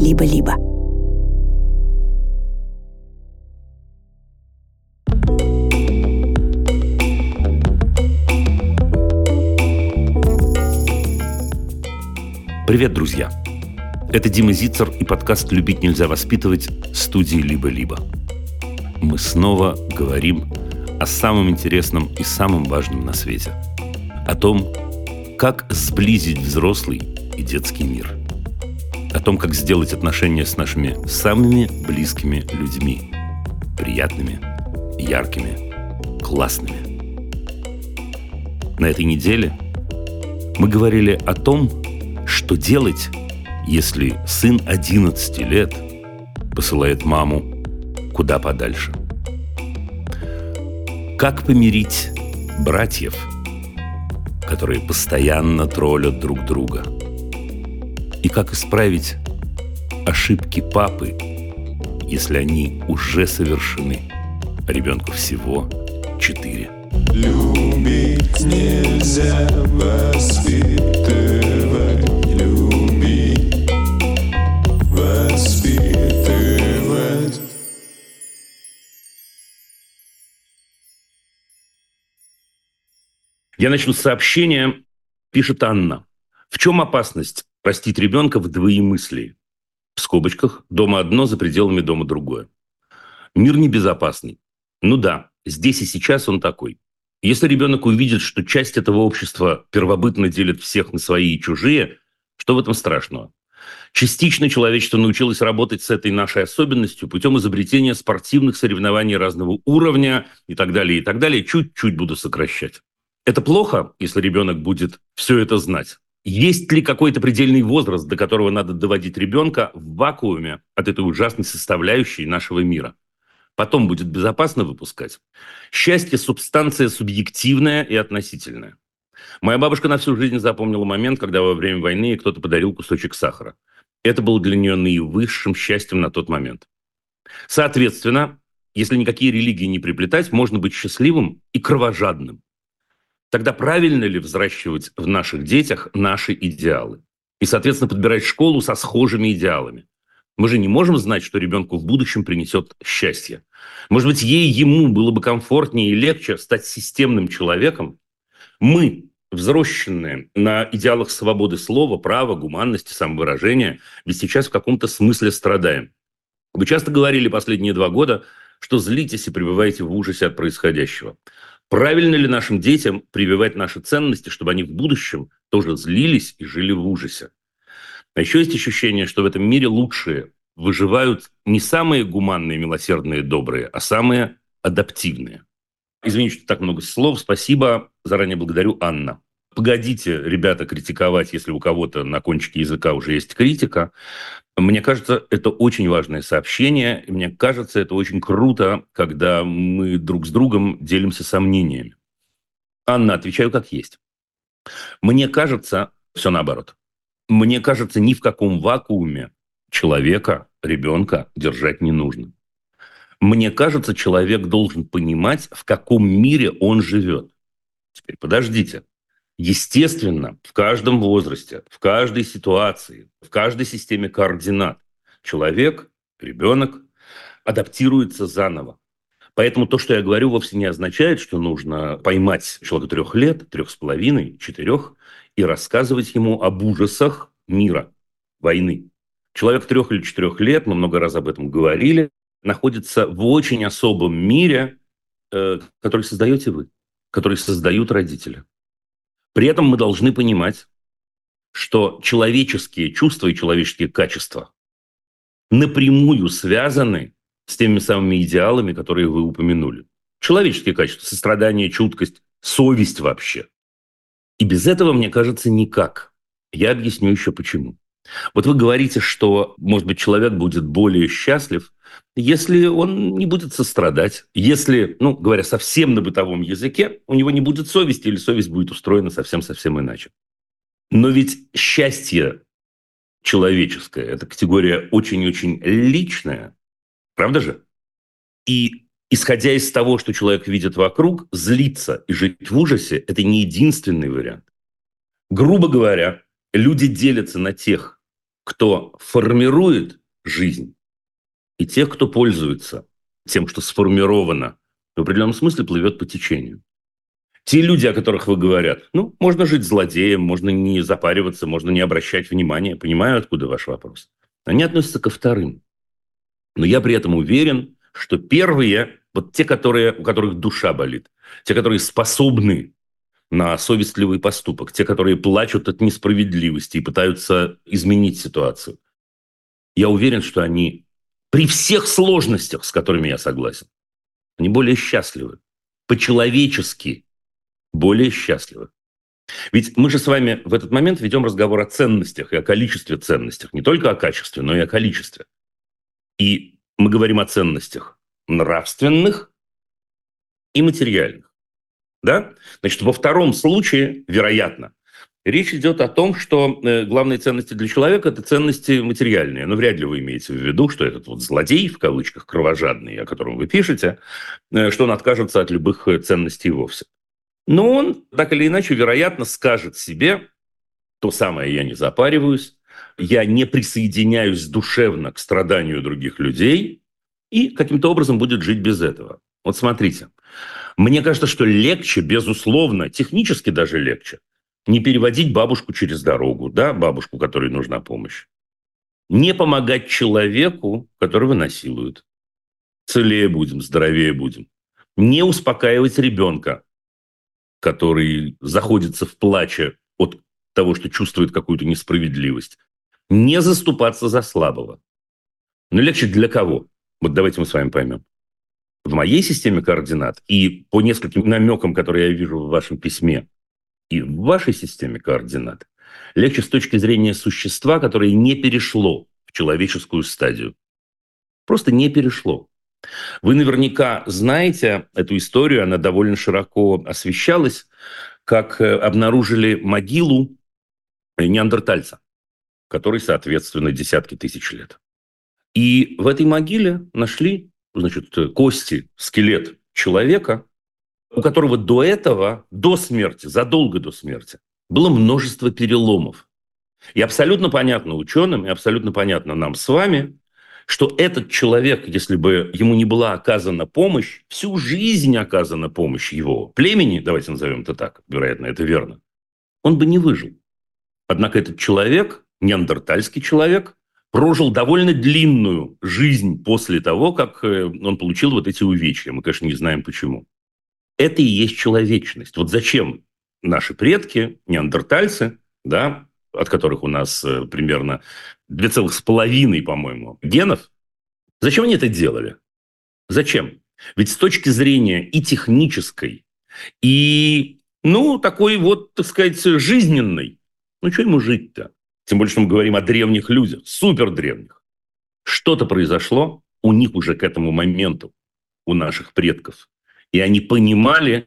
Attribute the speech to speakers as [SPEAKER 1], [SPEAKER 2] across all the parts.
[SPEAKER 1] «Либо-либо».
[SPEAKER 2] Привет, друзья! Это Дима Зицер и подкаст «Любить нельзя воспитывать» студии «Либо-либо». Мы снова говорим о самом интересном и самом важном на свете. О том, как сблизить взрослый и детский мир. Том, как сделать отношения с нашими самыми близкими людьми. Приятными, яркими, классными. На этой неделе мы говорили о том, что делать, если сын 11 лет посылает маму куда подальше? Как помирить братьев, которые постоянно троллят друг друга? И как исправить ошибки папы, если они уже совершены, а ребенку всего четыре?
[SPEAKER 3] Любить нельзя воспитывать
[SPEAKER 2] Я начну с сообщения, пишет Анна. В чем опасность простить ребенка в двоемыслии? В скобочках дома одно, за пределами дома другое. Мир небезопасный. Ну да, здесь и сейчас он такой. Если ребенок увидит, что часть этого общества первобытно делит всех на свои и чужие, что в этом страшного? Частично человечество научилось работать с этой нашей особенностью путем изобретения спортивных соревнований разного уровня и так далее, и так далее. Чуть-чуть буду сокращать. Это плохо, если ребенок будет все это знать. Есть ли какой-то предельный возраст, до которого надо доводить ребенка в вакууме от этой ужасной составляющей нашего мира? Потом будет безопасно выпускать. Счастье – субстанция субъективная и относительная. Моя бабушка на всю жизнь запомнила момент, когда во время войны кто-то подарил кусочек сахара. Это было для нее наивысшим счастьем на тот момент. Соответственно, если никакие религии не приплетать, можно быть счастливым и кровожадным. Тогда правильно ли взращивать в наших детях наши идеалы? И, соответственно, подбирать школу со схожими идеалами. Мы же не можем знать, что ребенку в будущем принесет счастье. Может быть, ей, ему было бы комфортнее и легче стать системным человеком. Мы, взросшенные на идеалах свободы слова, права, гуманности, самовыражения, ведь сейчас в каком-то смысле страдаем. Вы часто говорили последние два года, что злитесь и пребываете в ужасе от происходящего. Правильно ли нашим детям прививать наши ценности, чтобы они в будущем тоже злились и жили в ужасе? А еще есть ощущение, что в этом мире лучшие выживают не самые гуманные, милосердные, добрые, а самые адаптивные. Извините, что так много слов. Спасибо. Заранее благодарю, Анна. Погодите, ребята, критиковать, если у кого-то на кончике языка уже есть критика. Мне кажется, это очень важное сообщение. Мне кажется, это очень круто, когда мы друг с другом делимся сомнениями. Анна, отвечаю как есть. Мне кажется, все наоборот. Мне кажется, ни в каком вакууме человека, ребенка держать не нужно. Мне кажется, человек должен понимать, в каком мире он живет. Теперь подождите. Естественно, в каждом возрасте, в каждой ситуации, в каждой системе координат человек, ребенок адаптируется заново. Поэтому то, что я говорю, вовсе не означает, что нужно поймать человека трех лет, трех с половиной, четырех и рассказывать ему об ужасах мира, войны. Человек трех или четырех лет, мы много раз об этом говорили, находится в очень особом мире, э, который создаете вы, который создают родители. При этом мы должны понимать, что человеческие чувства и человеческие качества напрямую связаны с теми самыми идеалами, которые вы упомянули. Человеческие качества, сострадание, чуткость, совесть вообще. И без этого, мне кажется, никак. Я объясню еще почему. Вот вы говорите, что, может быть, человек будет более счастлив, если он не будет сострадать, если, ну, говоря совсем на бытовом языке, у него не будет совести или совесть будет устроена совсем-совсем иначе. Но ведь счастье человеческое – это категория очень-очень личная, правда же? И исходя из того, что человек видит вокруг, злиться и жить в ужасе – это не единственный вариант. Грубо говоря, люди делятся на тех, кто формирует жизнь, и тех, кто пользуется тем, что сформировано, в определенном смысле плывет по течению. Те люди, о которых вы говорят, ну, можно жить злодеем, можно не запариваться, можно не обращать внимания. Понимаю, откуда ваш вопрос. Они относятся ко вторым. Но я при этом уверен, что первые, вот те, которые, у которых душа болит, те, которые способны на совестливый поступок, те, которые плачут от несправедливости и пытаются изменить ситуацию, я уверен, что они при всех сложностях, с которыми я согласен, они более счастливы, по-человечески более счастливы. Ведь мы же с вами в этот момент ведем разговор о ценностях и о количестве ценностях. Не только о качестве, но и о количестве. И мы говорим о ценностях нравственных и материальных. Да? Значит, во втором случае, вероятно, Речь идет о том, что э, главные ценности для человека – это ценности материальные. Но вряд ли вы имеете в виду, что этот вот злодей, в кавычках, кровожадный, о котором вы пишете, э, что он откажется от любых э, ценностей вовсе. Но он, так или иначе, вероятно, скажет себе то самое «я не запариваюсь», «я не присоединяюсь душевно к страданию других людей» и каким-то образом будет жить без этого. Вот смотрите, мне кажется, что легче, безусловно, технически даже легче – не переводить бабушку через дорогу, да, бабушку, которой нужна помощь. Не помогать человеку, которого насилуют. Целее будем, здоровее будем. Не успокаивать ребенка, который заходится в плаче от того, что чувствует какую-то несправедливость. Не заступаться за слабого. Но легче для кого? Вот давайте мы с вами поймем. В моей системе координат и по нескольким намекам, которые я вижу в вашем письме, и в вашей системе координат легче с точки зрения существа, которое не перешло в человеческую стадию. Просто не перешло. Вы наверняка знаете эту историю, она довольно широко освещалась, как э, обнаружили могилу неандертальца, который, соответственно, десятки тысяч лет. И в этой могиле нашли значит, кости, скелет человека, у которого до этого, до смерти, задолго до смерти, было множество переломов. И абсолютно понятно ученым, и абсолютно понятно нам с вами, что этот человек, если бы ему не была оказана помощь, всю жизнь оказана помощь его племени, давайте назовем это так, вероятно, это верно, он бы не выжил. Однако этот человек, неандертальский человек, прожил довольно длинную жизнь после того, как э, он получил вот эти увечья. Мы, конечно, не знаем почему это и есть человечность. Вот зачем наши предки, неандертальцы, да, от которых у нас э, примерно 2,5, по-моему, генов, зачем они это делали? Зачем? Ведь с точки зрения и технической, и, ну, такой вот, так сказать, жизненной, ну, что ему жить-то? Тем более, что мы говорим о древних людях, супер древних. Что-то произошло у них уже к этому моменту, у наших предков. И они понимали,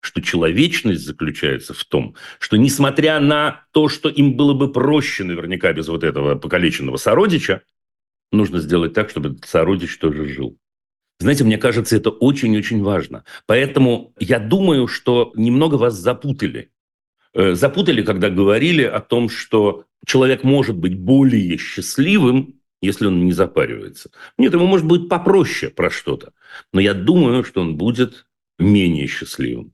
[SPEAKER 2] что человечность заключается в том, что несмотря на то, что им было бы проще наверняка без вот этого покалеченного сородича, нужно сделать так, чтобы этот сородич тоже жил. Знаете, мне кажется, это очень-очень важно. Поэтому я думаю, что немного вас запутали. Э, запутали, когда говорили о том, что человек может быть более счастливым, если он не запаривается. Нет, ему может быть попроще про что-то. Но я думаю, что он будет менее счастливым.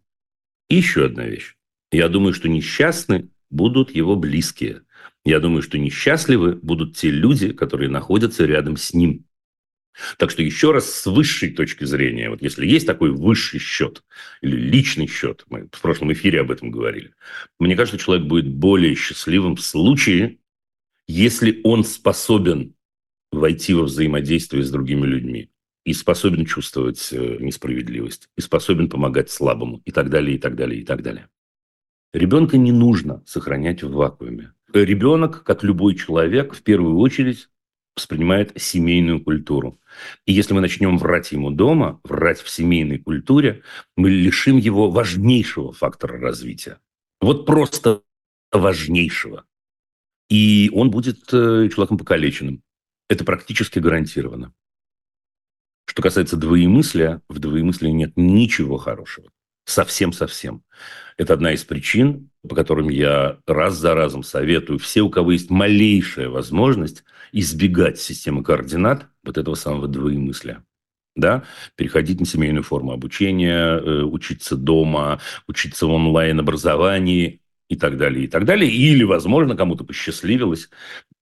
[SPEAKER 2] И еще одна вещь. Я думаю, что несчастны будут его близкие. Я думаю, что несчастливы будут те люди, которые находятся рядом с ним. Так что еще раз с высшей точки зрения, вот если есть такой высший счет или личный счет, мы в прошлом эфире об этом говорили, мне кажется, человек будет более счастливым в случае, если он способен войти во взаимодействие с другими людьми и способен чувствовать э, несправедливость, и способен помогать слабому, и так далее, и так далее, и так далее. Ребенка не нужно сохранять в вакууме. Ребенок, как любой человек, в первую очередь воспринимает семейную культуру. И если мы начнем врать ему дома, врать в семейной культуре, мы лишим его важнейшего фактора развития. Вот просто важнейшего. И он будет э, человеком покалеченным. Это практически гарантированно. Что касается двоемыслия, в двоемыслии нет ничего хорошего. Совсем-совсем. Это одна из причин, по которым я раз за разом советую все, у кого есть малейшая возможность избегать системы координат вот этого самого двоемыслия. Да? Переходить на семейную форму обучения, э, учиться дома, учиться в онлайн-образовании и так далее, и так далее. Или, возможно, кому-то посчастливилось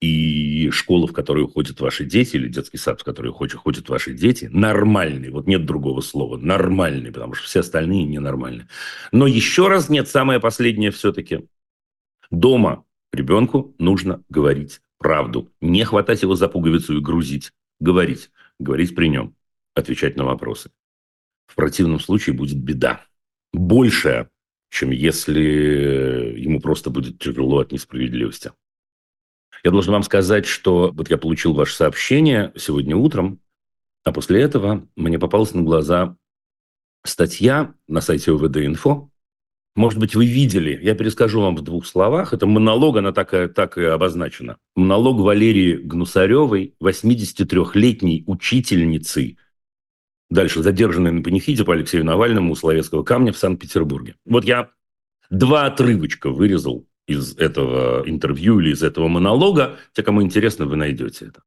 [SPEAKER 2] и школа, в которую ходят ваши дети, или детский сад, в который ходят, ваши дети, нормальный, вот нет другого слова, нормальный, потому что все остальные ненормальные. Но еще раз нет, самое последнее все-таки. Дома ребенку нужно говорить правду, не хватать его за пуговицу и грузить, говорить, говорить при нем, отвечать на вопросы. В противном случае будет беда. Большая, чем если ему просто будет тяжело от несправедливости. Я должен вам сказать, что вот я получил ваше сообщение сегодня утром, а после этого мне попалась на глаза статья на сайте ОВД-инфо. Может быть, вы видели, я перескажу вам в двух словах. Это монолог, она так, так и обозначена. Монолог Валерии Гнусаревой, 83-летней учительницы, дальше задержанной на панихиде по Алексею Навальному у Словецкого камня в Санкт-Петербурге. Вот я два отрывочка вырезал из этого интервью или из этого монолога. Те, кому интересно, вы найдете это.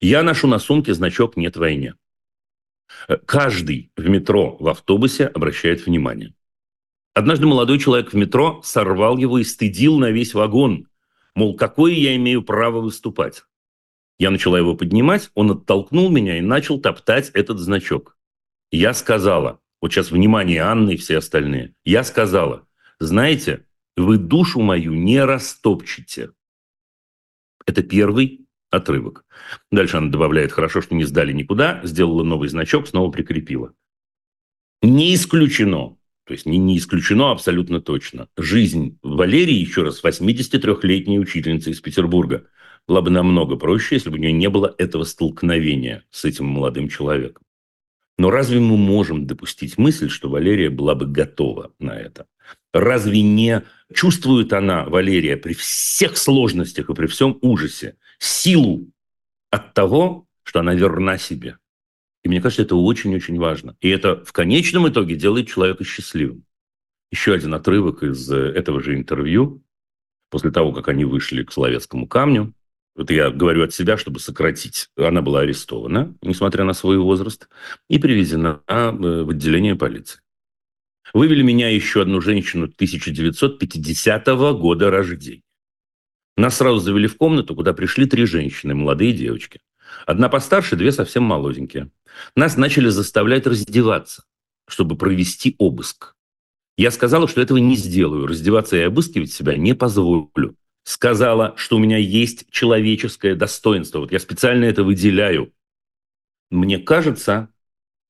[SPEAKER 2] Я ношу на сумке значок «Нет войне». Каждый в метро, в автобусе обращает внимание. Однажды молодой человек в метро сорвал его и стыдил на весь вагон. Мол, какое я имею право выступать? Я начала его поднимать, он оттолкнул меня и начал топтать этот значок. Я сказала, вот сейчас внимание Анны и все остальные, я сказала, знаете, вы душу мою не растопчете. Это первый отрывок. Дальше она добавляет, хорошо, что не сдали никуда, сделала новый значок, снова прикрепила. Не исключено, то есть не, не исключено абсолютно точно. Жизнь Валерии, еще раз, 83-летней учительницы из Петербурга, была бы намного проще, если бы у нее не было этого столкновения с этим молодым человеком. Но разве мы можем допустить мысль, что Валерия была бы готова на это? Разве не чувствует она, Валерия, при всех сложностях и при всем ужасе, силу от того, что она верна себе? И мне кажется, это очень-очень важно. И это в конечном итоге делает человека счастливым. Еще один отрывок из этого же интервью. После того, как они вышли к Соловецкому камню, вот я говорю от себя, чтобы сократить. Она была арестована, несмотря на свой возраст, и привезена э, в отделение полиции. Вывели меня еще одну женщину 1950 года рождения. Нас сразу завели в комнату, куда пришли три женщины, молодые девочки. Одна постарше, две совсем молоденькие. Нас начали заставлять раздеваться, чтобы провести обыск. Я сказала, что этого не сделаю. Раздеваться и обыскивать себя не позволю. Сказала, что у меня есть человеческое достоинство. Вот я специально это выделяю. Мне кажется,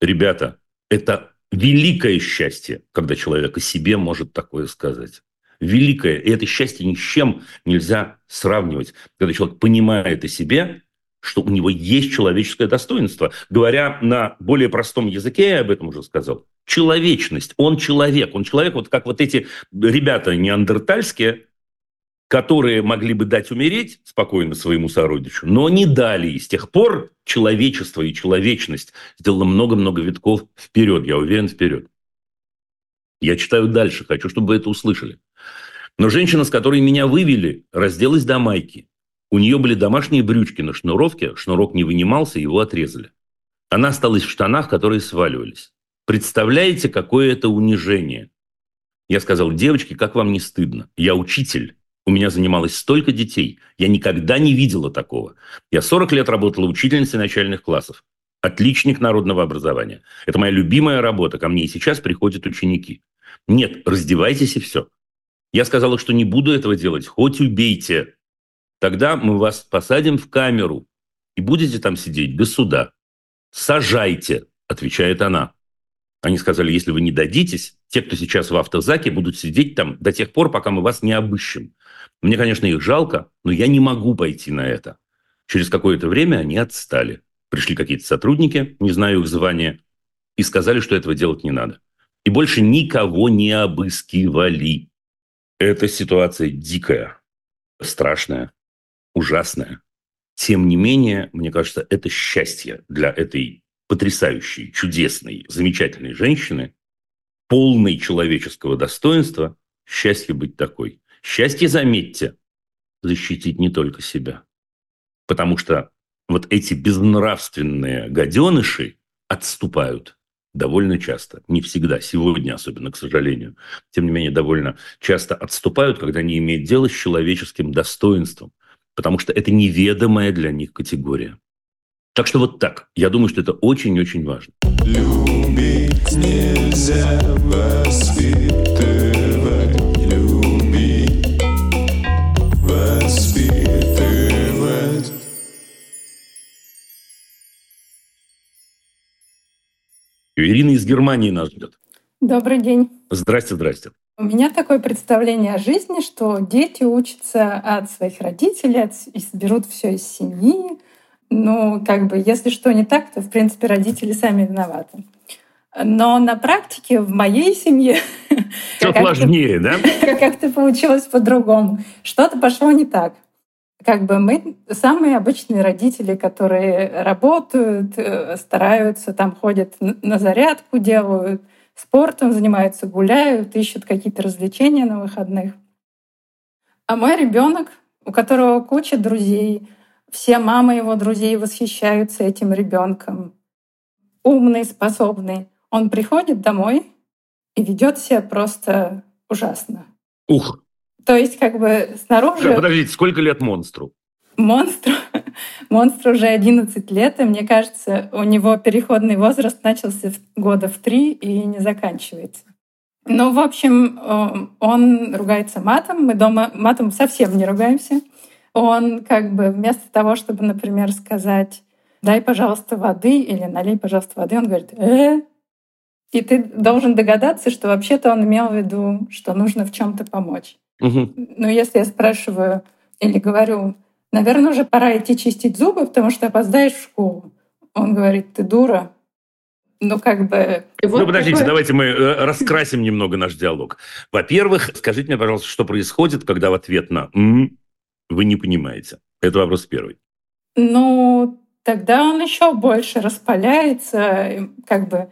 [SPEAKER 2] ребята, это великое счастье, когда человек о себе может такое сказать. Великое. И это счастье ни с чем нельзя сравнивать. Когда человек понимает о себе, что у него есть человеческое достоинство. Говоря на более простом языке, я об этом уже сказал, человечность. Он человек. Он человек, вот как вот эти ребята неандертальские, которые могли бы дать умереть спокойно своему сородичу, но не дали. И с тех пор человечество и человечность сделало много-много витков вперед, я уверен, вперед. Я читаю дальше, хочу, чтобы вы это услышали. Но женщина, с которой меня вывели, разделась до майки. У нее были домашние брючки на шнуровке, шнурок не вынимался, его отрезали. Она осталась в штанах, которые сваливались. Представляете, какое это унижение? Я сказал, девочки, как вам не стыдно? Я учитель. У меня занималось столько детей. Я никогда не видела такого. Я 40 лет работала учительницей начальных классов. Отличник народного образования. Это моя любимая работа. Ко мне и сейчас приходят ученики. Нет, раздевайтесь и все. Я сказала, что не буду этого делать. Хоть убейте. Тогда мы вас посадим в камеру и будете там сидеть без суда. Сажайте, отвечает она. Они сказали, если вы не дадитесь, те, кто сейчас в автозаке, будут сидеть там до тех пор, пока мы вас не обыщем. Мне, конечно, их жалко, но я не могу пойти на это. Через какое-то время они отстали. Пришли какие-то сотрудники, не знаю их звания, и сказали, что этого делать не надо. И больше никого не обыскивали. Эта ситуация дикая, страшная, ужасная. Тем не менее, мне кажется, это счастье для этой потрясающей, чудесной, замечательной женщины, полной человеческого достоинства, счастье быть такой. Счастье, заметьте, защитить не только себя. Потому что вот эти безнравственные гаденыши отступают довольно часто, не всегда, сегодня особенно, к сожалению, тем не менее, довольно часто отступают, когда они имеют дело с человеческим достоинством, потому что это неведомая для них категория. Так что вот так. Я думаю, что это очень-очень важно.
[SPEAKER 3] Любить нельзя воспитывать,
[SPEAKER 2] Ирина из Германии нас ждет.
[SPEAKER 1] Добрый день.
[SPEAKER 2] Здрасте, здрасте.
[SPEAKER 1] У меня такое представление о жизни, что дети учатся от своих родителей, от, и берут все из семьи. Ну, как бы, если что не так, то, в принципе, родители сами виноваты. Но на практике в моей семье
[SPEAKER 2] Все сложнее, да?
[SPEAKER 1] как-то получилось по-другому. Что-то пошло не так. Как бы мы самые обычные родители, которые работают, э, стараются, там ходят на зарядку, делают, спортом занимаются, гуляют, ищут какие-то развлечения на выходных. А мой ребенок, у которого куча друзей, все мамы его друзей восхищаются этим ребенком. Умный, способный. Он приходит домой и ведет себя просто ужасно.
[SPEAKER 2] Ух,
[SPEAKER 1] То есть, как бы снаружи
[SPEAKER 2] подождите, сколько лет монстру?
[SPEAKER 1] монстру, монстру уже 11 лет, и мне кажется, у него переходный возраст начался в- года в три и не заканчивается. Ну, в общем, э, он ругается матом. Мы дома матом совсем не ругаемся. Он как бы вместо того, чтобы, например, сказать «дай, пожалуйста, воды» или «налей, пожалуйста, воды», он говорит «э». И ты должен догадаться, что вообще-то он имел в виду, что нужно в чем то помочь.
[SPEAKER 2] Мгм.
[SPEAKER 1] Ну, если я спрашиваю или говорю, наверное, уже пора идти чистить зубы, потому что опоздаешь в школу. Он говорит, ты дура. Ну, как бы... вот
[SPEAKER 2] ну, подождите,
[SPEAKER 1] такое-
[SPEAKER 2] давайте мы э, раскрасим немного наш диалог. Во-первых, скажите мне, пожалуйста, что происходит, когда в ответ на «м» вы не понимаете? Это вопрос первый.
[SPEAKER 1] Ну, тогда он еще больше распаляется, как бы...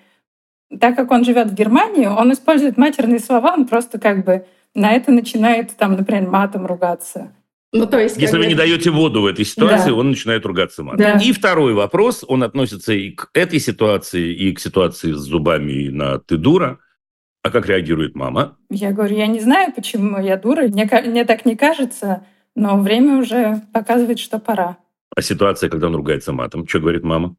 [SPEAKER 1] Так как он живет в Германии, он использует матерные слова, он просто как бы на это начинает, там, например, матом ругаться. Ну, то есть...
[SPEAKER 2] Если вы не даете воду в этой ситуации,
[SPEAKER 1] Да.
[SPEAKER 2] он начинает ругаться матом.
[SPEAKER 1] Да.
[SPEAKER 2] И второй вопрос, он относится и к этой ситуации, и к ситуации с зубами на «ты дура». А как реагирует мама?
[SPEAKER 1] Я говорю, я не знаю, почему я дура, мне, мне так не кажется, но время уже показывает, что пора.
[SPEAKER 2] А ситуация, когда он ругается матом? Что говорит мама?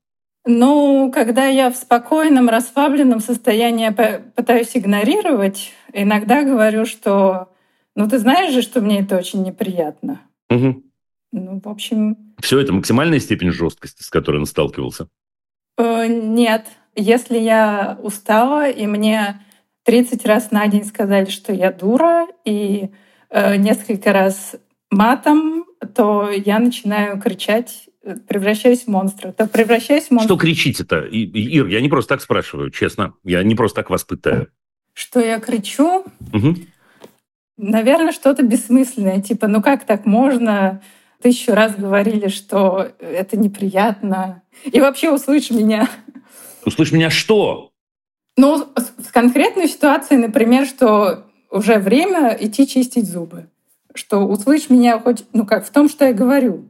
[SPEAKER 1] Ну, когда я в спокойном, расслабленном состоянии пытаюсь игнорировать, иногда говорю, что ну ты знаешь же, что мне это очень неприятно. Ну, в общем,
[SPEAKER 2] Все это максимальная степень жесткости, с которой он сталкивался.
[SPEAKER 1] э, нет. Если я устала, и мне 30 раз на день сказали, что я дура, и э, несколько раз матом, то я начинаю кричать, превращаюсь в монстра. То превращаюсь в монстра.
[SPEAKER 2] Что кричите-то? Ир, я не просто так спрашиваю, честно. Я не просто так вас пытаю.
[SPEAKER 1] Что я кричу?
[SPEAKER 2] Мгм.
[SPEAKER 1] Наверное, что-то бессмысленное, типа, ну как так можно? Тысячу раз говорили, что это неприятно. И вообще услышь меня.
[SPEAKER 2] Услышь меня что?
[SPEAKER 1] Ну, в конкретной ситуации, например, что уже время идти чистить зубы. Что услышь меня хоть, ну как, в том, что я говорю.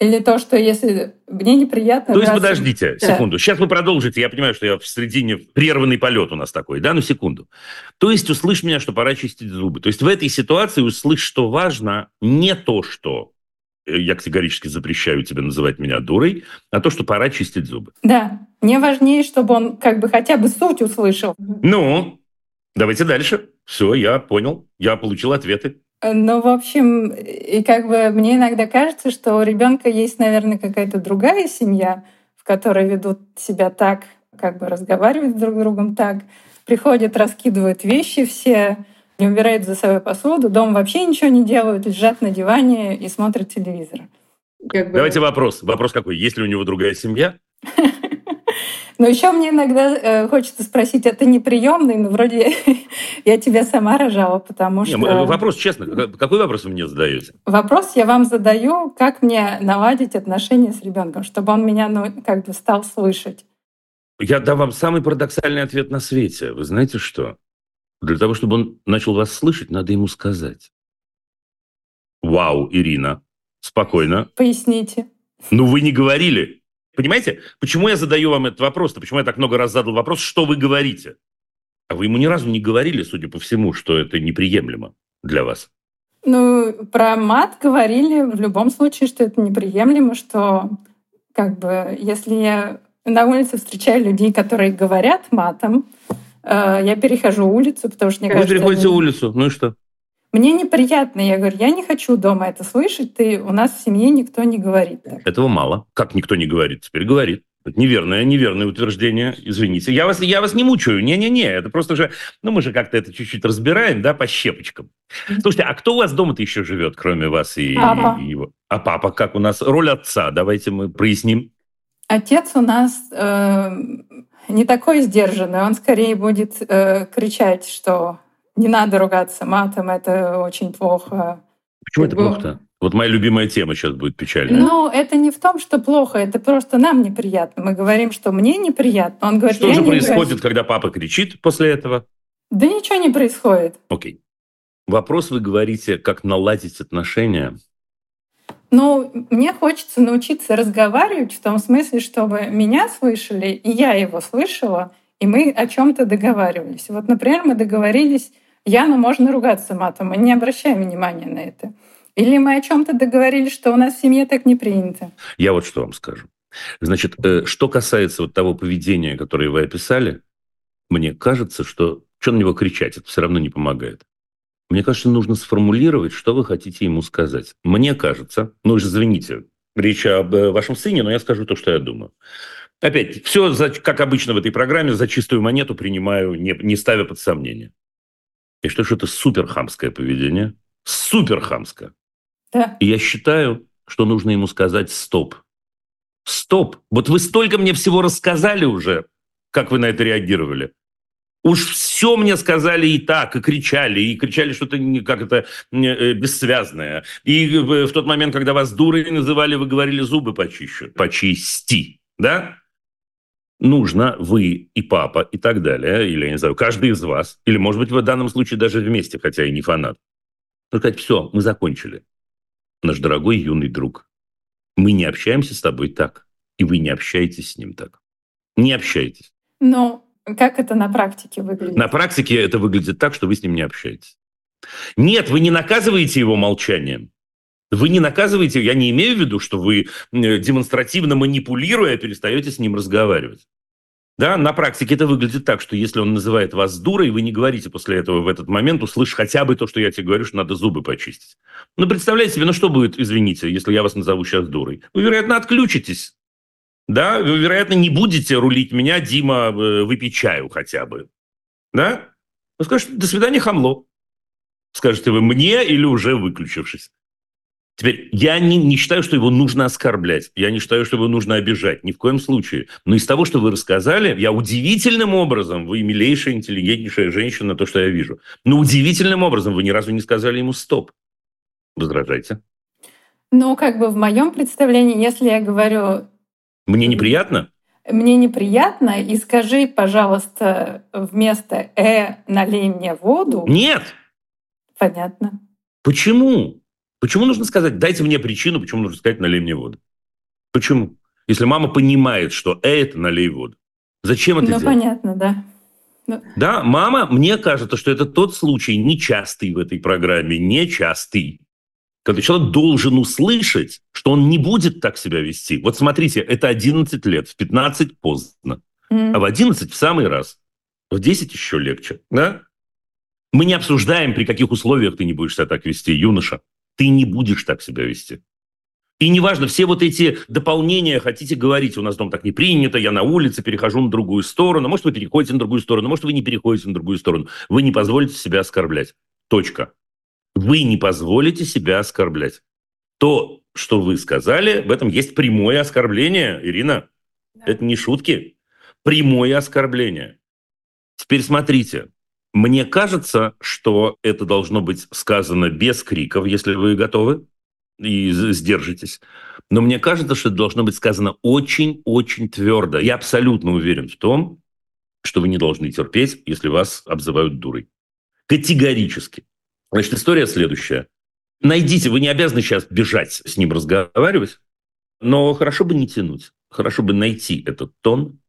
[SPEAKER 1] Или то, что если мне неприятно...
[SPEAKER 2] То есть,
[SPEAKER 1] раз-
[SPEAKER 2] подождите,
[SPEAKER 1] Да.
[SPEAKER 2] секунду. Сейчас вы продолжите. Я понимаю, что я в середине прерванный полет у нас такой, да? Ну, секунду. То есть, услышь меня, что пора чистить зубы. То есть, в этой ситуации услышь, что важно не то, что э, я категорически запрещаю тебе называть меня дурой, а то, что пора чистить зубы.
[SPEAKER 1] Да. Мне важнее, чтобы он как бы хотя бы суть услышал.
[SPEAKER 2] Ну, давайте дальше. Все, я понял. Я получил ответы.
[SPEAKER 1] Ну, в общем, и как бы мне иногда кажется, что у ребенка есть, наверное, какая-то другая семья, в которой ведут себя так, как бы разговаривают друг с другом так, приходят, раскидывают вещи все, не убирают за собой посуду, дома вообще ничего не делают, лежат на диване и смотрят телевизор. Как бы-
[SPEAKER 2] Давайте вопрос. Вопрос какой? Есть ли у него другая семья?
[SPEAKER 1] Но еще мне иногда э, хочется спросить, это не приемный, но вроде я тебя сама рожала, потому
[SPEAKER 2] Не,
[SPEAKER 1] что...
[SPEAKER 2] вопрос, честно, какой вопрос вы мне задаете?
[SPEAKER 1] Вопрос я вам задаю, как мне наладить отношения с ребенком, чтобы он меня, ну, как бы стал слышать.
[SPEAKER 2] Я дам вам самый парадоксальный ответ на свете. Вы знаете что? Для того, чтобы он начал вас слышать, надо ему сказать. Вау, Ирина, спокойно.
[SPEAKER 1] Поясните.
[SPEAKER 2] Ну, вы не говорили. Понимаете, почему я задаю вам этот вопрос-то? Почему я так много раз задал вопрос, что вы говорите? А вы ему ни разу не говорили, судя по всему, что это неприемлемо для вас.
[SPEAKER 1] Ну, про мат говорили в любом случае, что это неприемлемо, что как бы если я на улице встречаю людей, которые говорят матом, э, я перехожу улицу, потому что мне
[SPEAKER 2] Вы
[SPEAKER 1] кажется...
[SPEAKER 2] переходите
[SPEAKER 1] они-
[SPEAKER 2] улицу, ну и что?
[SPEAKER 1] Мне неприятно. Я говорю, я не хочу дома это слышать. Ты, у нас в семье никто не говорит так.
[SPEAKER 2] Этого мало. Как никто не говорит? Теперь говорит. Это неверное, неверное утверждение. Извините. Я вас, я вас не мучаю. Не-не-не. Это просто же... Ну, мы же как-то это чуть-чуть разбираем, да, по щепочкам. Слушайте, а кто у вас дома-то еще живет, кроме вас и,
[SPEAKER 1] Папа.
[SPEAKER 2] и его? А папа как у нас? Роль отца. Давайте мы проясним.
[SPEAKER 1] Отец у нас э, не такой сдержанный. Он скорее будет э, кричать, что не надо ругаться матом, это очень плохо.
[SPEAKER 2] Почему это плохо-то? Вот моя любимая тема сейчас будет печальная.
[SPEAKER 1] Но это не в том, что плохо, это просто нам неприятно. Мы говорим, что мне неприятно. Он говорит,
[SPEAKER 2] Что же происходит,
[SPEAKER 1] говорю.
[SPEAKER 2] когда папа кричит после этого?
[SPEAKER 1] Да ничего не происходит.
[SPEAKER 2] Окей. Вопрос вы говорите, как наладить отношения.
[SPEAKER 1] Ну, мне хочется научиться разговаривать в том смысле, чтобы меня слышали, и я его слышала, и мы о чем-то договаривались. Вот, например, мы договорились, Яну можно ругаться матом, не обращаем внимания на это. Или мы о чем-то договорились, что у нас в семье так не принято.
[SPEAKER 2] Я вот что вам скажу. Значит, э, что касается вот того поведения, которое вы описали, мне кажется, что что на него кричать, это все равно не помогает. Мне кажется, нужно сформулировать, что вы хотите ему сказать. Мне кажется, ну уж извините, речь об э, вашем сыне, но я скажу то, что я думаю. Опять, все, как обычно в этой программе, за чистую монету принимаю, не, не ставя под сомнение. Я считаю, что это супер хамское поведение. Супер хамское.
[SPEAKER 1] Да.
[SPEAKER 2] И я считаю, что нужно ему сказать «стоп». Стоп! Вот вы столько мне всего рассказали уже, как вы на это реагировали. Уж все мне сказали и так, и кричали, и кричали что-то как это э, бессвязное. И в в тот момент, когда вас дурой называли, вы говорили зубы почищу, почисти, да? Нужно вы и папа и так далее, или, я не знаю, каждый из вас, или, может быть, в данном случае даже вместе, хотя и не фанат, ну, сказать, все, мы закончили. Наш дорогой юный друг, мы не общаемся с тобой так, и вы не общаетесь с ним так. Не общайтесь.
[SPEAKER 1] Но как это на практике выглядит?
[SPEAKER 2] На практике это выглядит так, что вы с ним не общаетесь. Нет, вы не наказываете его молчанием. Вы не наказываете, я не имею в виду, что вы э, демонстративно манипулируя перестаете с ним разговаривать. Да, на практике это выглядит так, что если он называет вас дурой, вы не говорите после этого в этот момент, услышь хотя бы то, что я тебе говорю, что надо зубы почистить. Ну, представляете себе, ну что будет, извините, если я вас назову сейчас дурой? Вы, вероятно, отключитесь. Да, вы, вероятно, не будете рулить меня, Дима, э, выпей чаю хотя бы. Да? Вы скажете, до свидания, хамло. Скажете вы мне или уже выключившись. Теперь, я не, не считаю, что его нужно оскорблять. Я не считаю, что его нужно обижать. Ни в коем случае. Но из того, что вы рассказали, я удивительным образом, вы милейшая, интеллигентнейшая женщина, то, что я вижу. Но удивительным образом вы ни разу не сказали ему «стоп». Возражайте.
[SPEAKER 1] Ну, как бы в моем представлении, если я говорю,
[SPEAKER 2] Мне неприятно?
[SPEAKER 1] мне неприятно, и скажи, пожалуйста, вместо «э» налей мне воду,
[SPEAKER 2] Нет.
[SPEAKER 1] понятно.
[SPEAKER 2] Почему? Почему нужно сказать, дайте мне причину, почему нужно сказать, налей мне воду? Почему? Если мама понимает, что это налей воду. Зачем это
[SPEAKER 1] Ну,
[SPEAKER 2] делать?
[SPEAKER 1] понятно, да.
[SPEAKER 2] Да, мама, мне кажется, что это тот случай нечастый в этой программе, нечастый, когда человек должен услышать, что он не будет так себя вести. Вот смотрите, это 11 лет, в 15 поздно,
[SPEAKER 1] М.
[SPEAKER 2] а в 11 в самый раз, в 10 еще легче, да? Мы не обсуждаем, при каких условиях ты не будешь себя так вести, юноша. Ты не будешь так себя вести. И неважно, все вот эти дополнения хотите говорить, у нас дома так не принято, я на улице перехожу на другую сторону, может, вы переходите на другую сторону, может, вы не переходите на другую сторону. Вы не позволите себя оскорблять. Точка. Вы не позволите себя оскорблять. То, что вы сказали, в этом есть прямое оскорбление, Ирина.
[SPEAKER 1] Да.
[SPEAKER 2] Это не шутки. Прямое оскорбление. Теперь смотрите. Мне кажется, что это должно быть сказано без криков, если вы готовы и сдержитесь. Но мне кажется, что это должно быть сказано очень-очень твердо. Я абсолютно уверен в том, что вы не должны терпеть, если вас обзывают дурой. Категорически. Значит, история следующая. Найдите, вы не обязаны сейчас бежать с ним разговаривать, но хорошо бы не тянуть. Хорошо бы найти этот тон.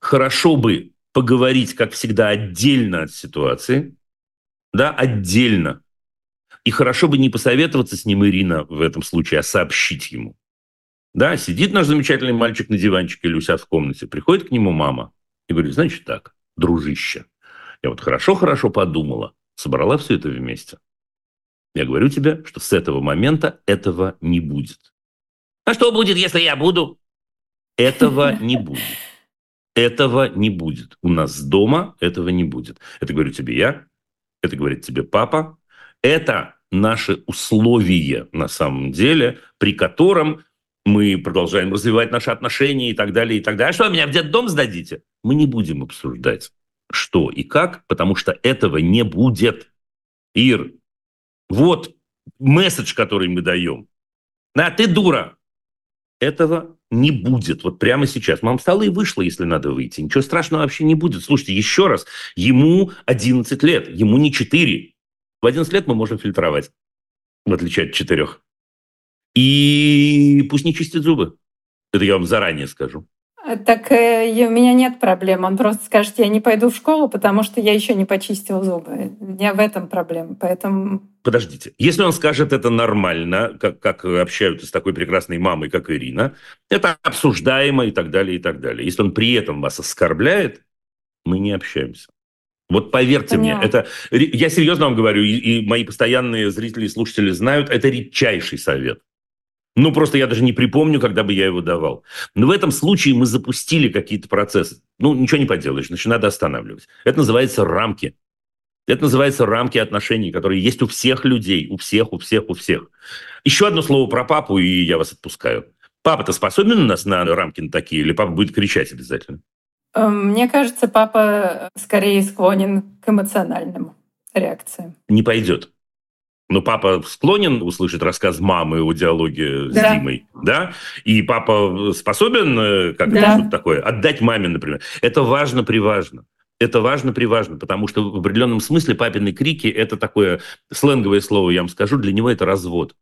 [SPEAKER 2] Хорошо бы поговорить, как всегда, отдельно от ситуации. Да, отдельно. И хорошо бы не посоветоваться с ним, Ирина, в этом случае, а сообщить ему. Да, сидит наш замечательный мальчик на диванчике или у себя в комнате, приходит к нему мама и говорит, значит так, дружище, я вот хорошо-хорошо подумала, собрала все это вместе. Я говорю тебе, что с этого момента этого не будет. А что будет, если я буду? Этого не будет. Этого не будет. У нас дома этого не будет. Это говорю тебе я, это говорит тебе папа. Это наши условия на самом деле, при котором мы продолжаем развивать наши отношения и так далее, и так далее. А что, меня в детдом сдадите? Мы не будем обсуждать, что и как, потому что этого не будет. Ир, вот месседж, который мы даем. Да, ты дура. Этого не будет. Вот прямо сейчас. Мама встала и вышла, если надо выйти. Ничего страшного вообще не будет. Слушайте, еще раз. Ему 11 лет, ему не 4. В 11 лет мы можем фильтровать, в отличие от 4. И пусть не чистит зубы. Это я вам заранее скажу.
[SPEAKER 1] Так э, у меня нет проблем. Он просто скажет, я не пойду в школу, потому что я еще не почистил зубы. У меня в этом проблема. Поэтому...
[SPEAKER 2] Подождите. Если он скажет это нормально, как, как общаются с такой прекрасной мамой, как Ирина, это обсуждаемо и так далее, и так далее. Если он при этом вас оскорбляет, мы не общаемся. Вот поверьте Понятно. мне, это я серьезно вам говорю, и, и мои постоянные зрители и слушатели знают, это редчайший совет. Ну, просто я даже не припомню, когда бы я его давал. Но в этом случае мы запустили какие-то процессы. Ну, ничего не поделаешь, значит, надо останавливать. Это называется рамки. Это называется рамки отношений, которые есть у всех людей, у всех, у всех, у всех. Еще одно слово про папу, и я вас отпускаю. Папа-то способен у нас на рамки на такие, или папа будет кричать обязательно?
[SPEAKER 1] Эм, мне кажется, папа скорее склонен к эмоциональным реакциям.
[SPEAKER 2] Не пойдет. Но папа склонен услышать рассказ мамы о диалоге да. с Димой, да? И папа способен, э, как да. это что такое, отдать маме, например. Это важно, приважно. Это важно, приважно, потому что в определенном смысле папины крики – это такое сленговое слово, я вам скажу, для него это развод.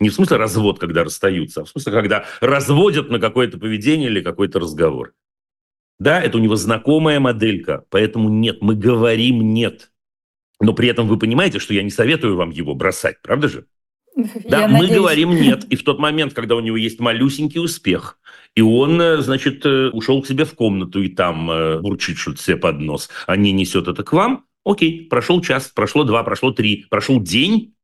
[SPEAKER 2] Не в смысле развод, когда расстаются, а в смысле, когда разводят на какое-то поведение или какой-то разговор. Да, это у него знакомая моделька, поэтому нет, мы говорим нет – но при этом вы понимаете, что я не советую вам его бросать, правда же? Да, я мы надеюсь. говорим нет. И в тот момент, когда у него есть малюсенький успех, и он, э, значит, э, ушел к себе в комнату и там э, бурчит что-то себе под нос, а не несет это к вам, окей, прошел час, прошло два, прошло три, прошел день,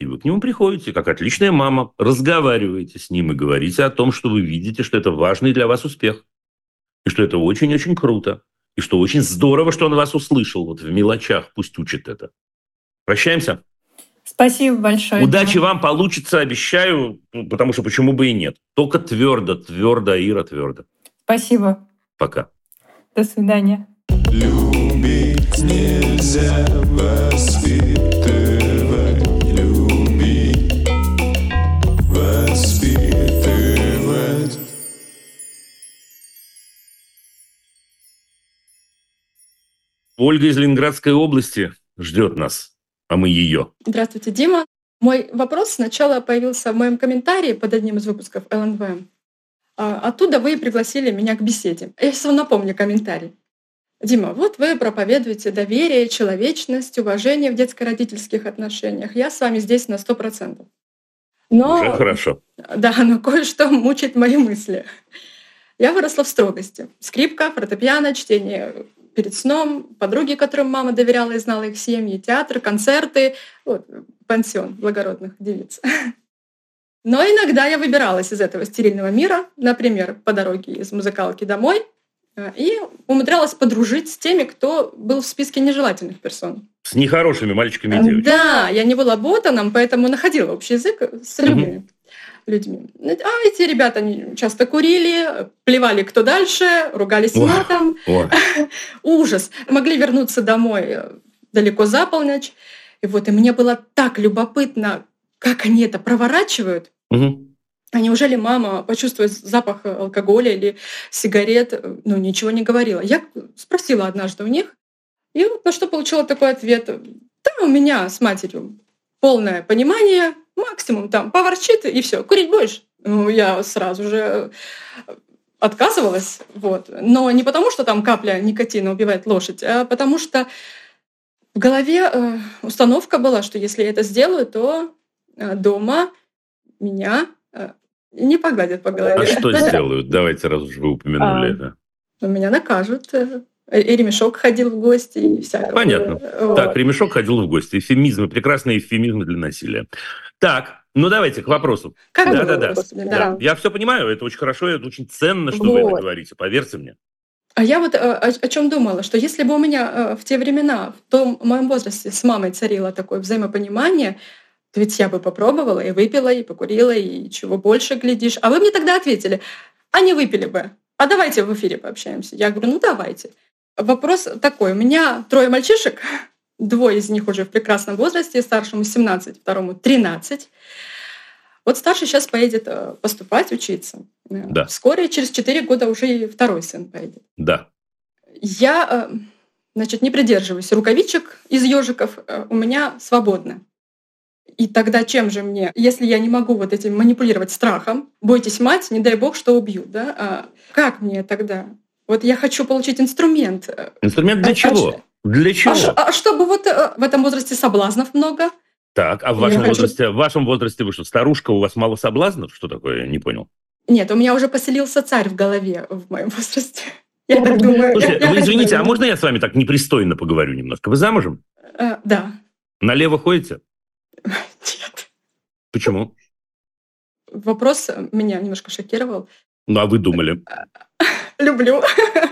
[SPEAKER 2] и вы к нему приходите, как отличная мама, разговариваете с ним и говорите о том, что вы видите, что это важный для вас успех, и что это очень-очень круто. И что очень здорово, что он вас услышал. Вот в мелочах пусть учит это. Прощаемся?
[SPEAKER 1] Спасибо большое.
[SPEAKER 2] Удачи вам получится, обещаю, ну, потому что почему бы и нет. Только твердо, твердо, Ира, твердо.
[SPEAKER 1] Спасибо.
[SPEAKER 2] Пока.
[SPEAKER 1] До свидания.
[SPEAKER 3] Любить нельзя воспитывать.
[SPEAKER 2] Ольга из Ленинградской области ждет нас, а мы ее.
[SPEAKER 4] Здравствуйте, Дима. Мой вопрос сначала появился в моем комментарии под одним из выпусков ЛНВ. А, оттуда вы пригласили меня к беседе. Я сейчас напомню комментарий. Дима, вот вы проповедуете доверие, человечность, уважение в детско-родительских отношениях. Я с вами здесь на сто процентов.
[SPEAKER 2] Но, Уже хорошо.
[SPEAKER 4] Да, но кое-что мучает мои мысли. Я выросла в строгости. Скрипка, фортепиано, чтение перед сном, подруги, которым мама доверяла и знала их семьи, театр, концерты, вот, пансион благородных девиц. Но иногда я выбиралась из этого стерильного мира, например, по дороге из музыкалки домой, э, и умудрялась подружить с теми, кто был в списке нежелательных персон.
[SPEAKER 2] С нехорошими мальчиками и девочками.
[SPEAKER 4] Да, я не была ботаном, поэтому находила общий язык с любыми людьми. А эти ребята они часто курили, плевали кто дальше, ругались о, матом. О. Ужас. Могли вернуться домой э, далеко за полночь. И вот и мне было так любопытно, как они это проворачивают. Угу. А неужели мама, почувствует запах алкоголя или сигарет, ну, ничего не говорила? Я спросила однажды у них, И вот на что получила такой ответ. Да, у меня с матерью полное понимание, максимум там поворчит и все, курить будешь? Ну, я сразу же отказывалась, вот. Но не потому, что там капля никотина убивает лошадь, а потому что в голове э, установка была, что если я это сделаю, то э, дома меня э, не погладят по голове.
[SPEAKER 2] А что сделают? Давайте, раз уж вы упомянули
[SPEAKER 4] А.
[SPEAKER 2] это.
[SPEAKER 4] Меня накажут. И ремешок ходил в гости, и всякое.
[SPEAKER 2] Понятно.
[SPEAKER 4] Вот.
[SPEAKER 2] Так, ремешок ходил в гости. Эфемизмы, прекрасные эфемизмы для насилия. Так, ну давайте к вопросу.
[SPEAKER 4] Как
[SPEAKER 2] Да, да, да.
[SPEAKER 4] господи,
[SPEAKER 2] Да. Я все понимаю, это очень хорошо, это очень ценно, что вы это
[SPEAKER 4] Вот.
[SPEAKER 2] говорите, поверьте мне.
[SPEAKER 4] А я вот э, о, чем думала, что если бы у меня э, в те времена, в том моем возрасте с мамой царило такое взаимопонимание, то ведь я бы попробовала и выпила, и покурила, и чего больше глядишь. А вы мне тогда ответили, а не выпили бы. А давайте в эфире пообщаемся. Я говорю, ну давайте. Вопрос такой. У меня трое мальчишек, двое из них уже в прекрасном возрасте, старшему 17, второму 13. Вот старший сейчас поедет э, поступать, учиться. Э,
[SPEAKER 2] Да.
[SPEAKER 4] Вскоре, через 4 года, уже и второй сын поедет.
[SPEAKER 2] Да.
[SPEAKER 4] Я, э, значит, не придерживаюсь рукавичек из ежиков, у меня свободно. И тогда чем же мне, если я не могу вот этим манипулировать страхом, бойтесь мать, не дай бог, что убьют, да? А как мне тогда? Вот я хочу получить инструмент. э,
[SPEAKER 2] Инструмент для
[SPEAKER 4] А- а
[SPEAKER 2] чего?
[SPEAKER 4] ш-
[SPEAKER 2] Для
[SPEAKER 4] А,
[SPEAKER 2] чего?
[SPEAKER 4] ш- а чтобы вот э, в этом возрасте соблазнов много?
[SPEAKER 2] Так, а в
[SPEAKER 4] Я
[SPEAKER 2] вашем
[SPEAKER 4] хочу-
[SPEAKER 2] возрасте, в вашем возрасте вы что, старушка, у вас мало соблазнов? Что такое? Я не понял.
[SPEAKER 4] Нет, у меня уже поселился царь в голове в моем возрасте. Я так думаю.
[SPEAKER 2] Слушайте,
[SPEAKER 4] я-
[SPEAKER 2] вы
[SPEAKER 4] я
[SPEAKER 2] извините,
[SPEAKER 4] так
[SPEAKER 2] а можно я с вами так непристойно поговорю немножко? Вы замужем?
[SPEAKER 4] думаю. Э, Да.
[SPEAKER 2] Налево ходите?
[SPEAKER 4] Нет.
[SPEAKER 2] Почему?
[SPEAKER 4] Вопрос меня немножко шокировал.
[SPEAKER 2] Ну, а вы думали?
[SPEAKER 4] Люблю.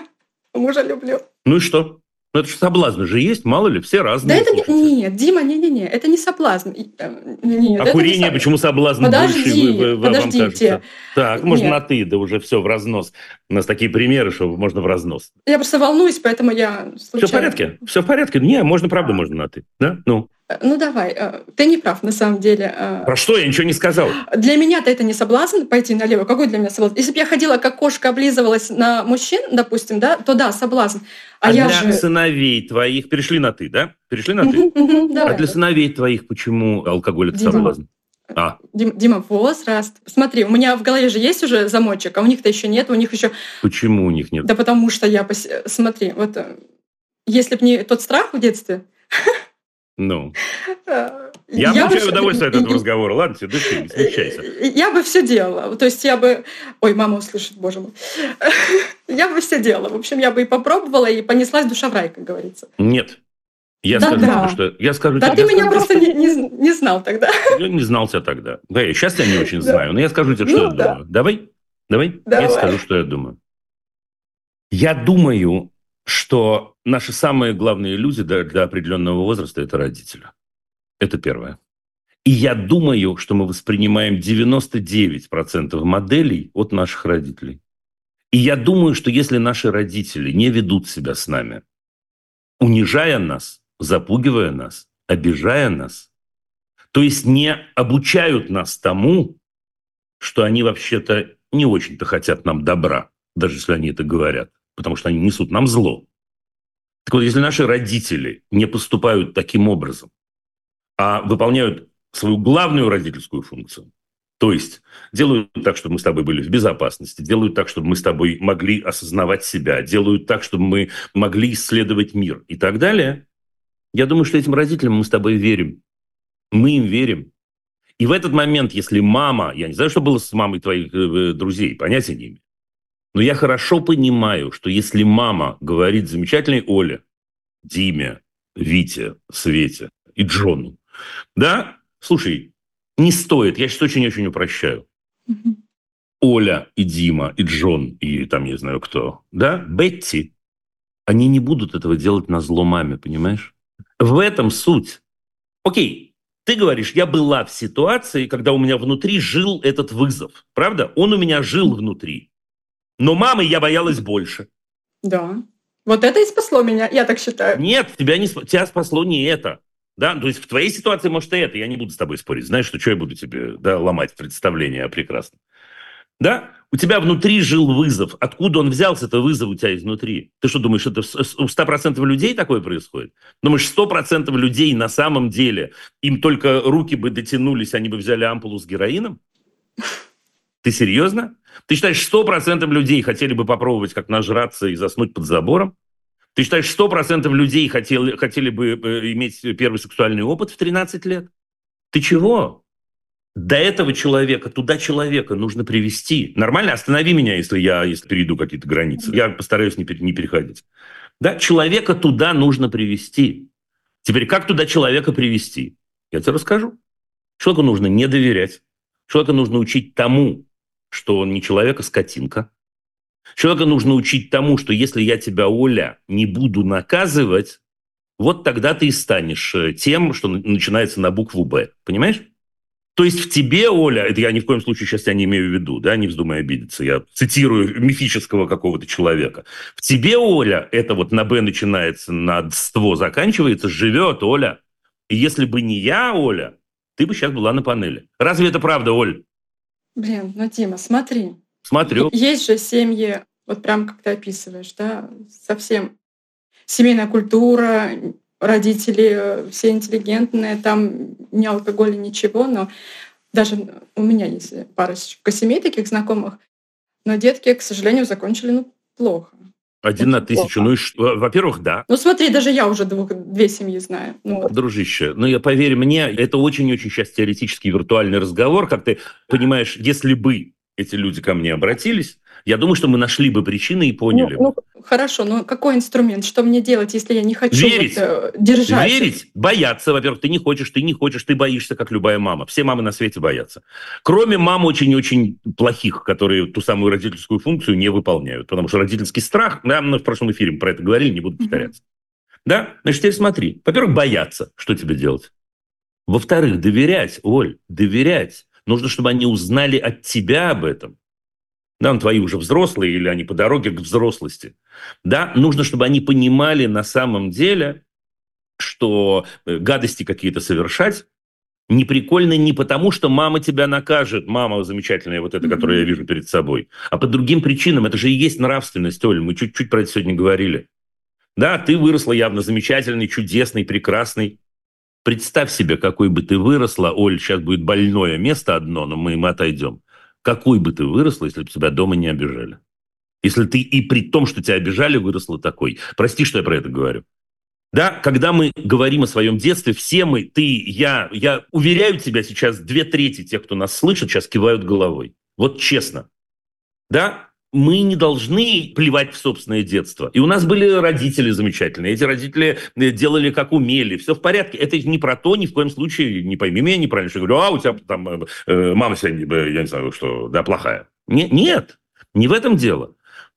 [SPEAKER 4] Мужа люблю.
[SPEAKER 2] Ну и что? Ну, это же соблазны же есть, мало ли, все
[SPEAKER 4] Да
[SPEAKER 2] разные.
[SPEAKER 4] это не...
[SPEAKER 2] слушайте.
[SPEAKER 4] Нет, Дима, не-не-не, это не соблазн. Э, Нет,
[SPEAKER 2] А
[SPEAKER 4] это не
[SPEAKER 2] курение,
[SPEAKER 4] со-
[SPEAKER 2] почему соблазн
[SPEAKER 4] Подожди,
[SPEAKER 2] больше вы- вы- вам кажется? Так, можно
[SPEAKER 4] Нет.
[SPEAKER 2] на ты, да уже все в разнос. У нас такие примеры, что можно в разнос.
[SPEAKER 4] Я просто волнуюсь, поэтому я
[SPEAKER 2] Все в
[SPEAKER 4] случайно-
[SPEAKER 2] порядке? Все в порядке? Не, можно, правда, можно на ты. Да? Ну,
[SPEAKER 4] Ну давай, э, ты не прав на самом деле. э.
[SPEAKER 2] про что я ничего не сказал?
[SPEAKER 4] Для меня-то это не соблазн пойти налево. Какой для меня соблазн? Если бы я ходила как кошка, облизывалась на мужчин, допустим, да, то да, соблазн. А,
[SPEAKER 2] А,
[SPEAKER 4] я
[SPEAKER 2] для
[SPEAKER 4] же...
[SPEAKER 2] сыновей твоих... Перешли на ты, да? Перешли на ты? А для сыновей твоих почему алкоголь это соблазн? А,
[SPEAKER 4] Дим- Дима, возраст. Смотри, у меня в голове же есть уже замочек, а у них-то еще нет, у них еще
[SPEAKER 2] почему у них нет?
[SPEAKER 4] Да потому что я... пос- Смотри, вот э, если бы не тот страх в детстве...
[SPEAKER 2] Ну,
[SPEAKER 4] э,
[SPEAKER 2] я,
[SPEAKER 4] бы
[SPEAKER 2] получаю
[SPEAKER 4] всё-
[SPEAKER 2] удовольствие от этого разговора. Ладно, тебе дыши, не смягчайся.
[SPEAKER 4] Я бы все делала. То есть я бы... Ой, мама услышит, боже мой. Я бы все делала. В общем, я бы и попробовала, и понеслась душа в рай, как говорится.
[SPEAKER 2] Нет. Я
[SPEAKER 4] Да,
[SPEAKER 2] скажу
[SPEAKER 4] да.
[SPEAKER 2] тебе, что... Я скажу
[SPEAKER 4] Да
[SPEAKER 2] тебе,
[SPEAKER 4] ты
[SPEAKER 2] я
[SPEAKER 4] меня
[SPEAKER 2] скажу
[SPEAKER 4] просто не, не- не знал тогда.
[SPEAKER 2] Я не знал тебя тогда. Да, я сейчас тебя не очень
[SPEAKER 4] Да.
[SPEAKER 2] знаю, но я скажу тебе, что
[SPEAKER 4] Ну
[SPEAKER 2] я
[SPEAKER 4] да.
[SPEAKER 2] думаю. Давай? Давай? Я
[SPEAKER 4] Давай.
[SPEAKER 2] скажу, что я думаю. Я думаю, что наши самые главные люди для, для определенного возраста – это родители. Это первое. И я думаю, что мы воспринимаем 99% моделей от наших родителей. И я думаю, что если наши родители не ведут себя с нами, унижая нас, запугивая нас, обижая нас, то есть не обучают нас тому, что они вообще-то не очень-то хотят нам добра, даже если они это говорят, потому что они несут нам зло. Так вот, если наши родители не поступают таким образом, а выполняют свою главную родительскую функцию, то есть делают так, чтобы мы с тобой были в безопасности, делают так, чтобы мы с тобой могли осознавать себя, делают так, чтобы мы могли исследовать мир и так далее, я думаю, что этим родителям мы с тобой верим. Мы им верим. И в этот момент, если мама, я не знаю, что было с мамой твоих э, друзей, понятия не имею, но я хорошо понимаю, что если мама говорит замечательной Оле, Диме, Вите, Свете и Джону, да, слушай, не стоит, я сейчас очень-очень упрощаю. Оля и Дима, и Джон, и там не знаю кто, да, Бетти, они не будут этого делать на зло маме, понимаешь? В этом суть. Окей, ты говоришь, я была в ситуации, когда у меня внутри жил этот вызов. Правда? Он у меня жил внутри. Но мамы я боялась больше.
[SPEAKER 4] Да. Вот это и спасло меня, я так считаю.
[SPEAKER 2] Нет, тебя, не, тебя спасло не это. Да, то есть в твоей ситуации, может, и это. Я не буду с тобой спорить. Знаешь, что, что я буду тебе да, ломать представление о прекрасном. Да? У тебя внутри жил вызов. Откуда он взялся, это вызов у тебя изнутри? Ты что думаешь, это у 100% людей такое происходит? Думаешь, 100% людей на самом деле, им только руки бы дотянулись, они бы взяли ампулу с героином? Ты серьезно? Ты считаешь, 100% людей хотели бы попробовать, как нажраться и заснуть под забором? Ты считаешь, 100% людей хотели, хотели бы э, иметь первый сексуальный опыт в 13 лет? Ты чего? До этого человека, туда человека нужно привести. Нормально? Останови меня, если я если перейду какие-то границы. Я постараюсь не, не переходить. Да, человека туда нужно привести. Теперь, как туда человека привести? Я тебе расскажу. Человеку нужно не доверять. Человека нужно учить тому, что он не человек, а скотинка. Человека нужно учить тому, что если я тебя, Оля, не буду наказывать, вот тогда ты и станешь э, тем, что начинается на букву «Б». Понимаешь? То есть в тебе, Оля, это я ни в коем случае сейчас тебя не имею в виду, да, не вздумай обидеться, я цитирую мифического какого-то человека. В тебе, Оля, это вот на «Б» начинается, на «ство» заканчивается, живет, Оля. И если бы не я, Оля, ты бы сейчас была на панели. Разве это правда, Оль?
[SPEAKER 4] Блин, ну, Дима, смотри.
[SPEAKER 2] Смотрю.
[SPEAKER 4] Есть же семьи, вот прям как ты описываешь, да, совсем семейная культура, родители все интеллигентные, там ни алкоголя, ничего, но даже у меня есть парочка семей таких знакомых, но детки, к сожалению, закончили ну, плохо.
[SPEAKER 2] Один на тысячу. Ну, и во-первых, да.
[SPEAKER 4] Ну, смотри, даже я уже двух, две семьи знаю. Ну,
[SPEAKER 2] Дружище, ну, я поверь мне, это очень-очень сейчас теоретический виртуальный разговор, как ты понимаешь, если бы эти люди ко мне обратились, я думаю, что мы нашли бы причины и поняли
[SPEAKER 4] ну. Ну, хорошо, но какой инструмент? Что мне делать, если я не хочу
[SPEAKER 2] Верить.
[SPEAKER 4] Вот, э, держать?
[SPEAKER 2] Верить, бояться. Во-первых, ты не хочешь, ты не хочешь, ты боишься, как любая мама. Все мамы на свете боятся. Кроме мам очень-очень плохих, которые ту самую родительскую функцию не выполняют. Потому что родительский страх, да, мы в прошлом эфире про это говорили, не буду повторяться. Mm-hmm. Да? Значит, теперь смотри. Во-первых, бояться. Что тебе делать? Во-вторых, доверять, Оль, доверять. Нужно, чтобы они узнали от тебя об этом. Да, ну, твои уже взрослые или они по дороге к взрослости. Да, нужно, чтобы они понимали на самом деле, что э, гадости какие-то совершать не прикольно не потому, что мама тебя накажет, мама замечательная вот эта, которую я вижу перед собой, а по другим причинам. Это же и есть нравственность, Оль, мы чуть-чуть про это сегодня говорили. Да, ты выросла явно замечательный, чудесный, прекрасный. Представь себе, какой бы ты выросла, Оль, сейчас будет больное место одно, но мы им отойдем какой бы ты выросла, если бы тебя дома не обижали? Если ты и при том, что тебя обижали, выросла такой. Прости, что я про это говорю. Да, когда мы говорим о своем детстве, все мы, ты, я, я уверяю тебя сейчас, две трети тех, кто нас слышит, сейчас кивают головой. Вот честно. Да, мы не должны плевать в собственное детство. И у нас были родители замечательные. Эти родители э, делали как умели. Все в порядке. Это не про то, ни в коем случае, не пойми меня неправильно, я говорю, а у тебя там э, э мама сегодня, я не знаю, что, да, плохая. Не, нет, не в этом дело.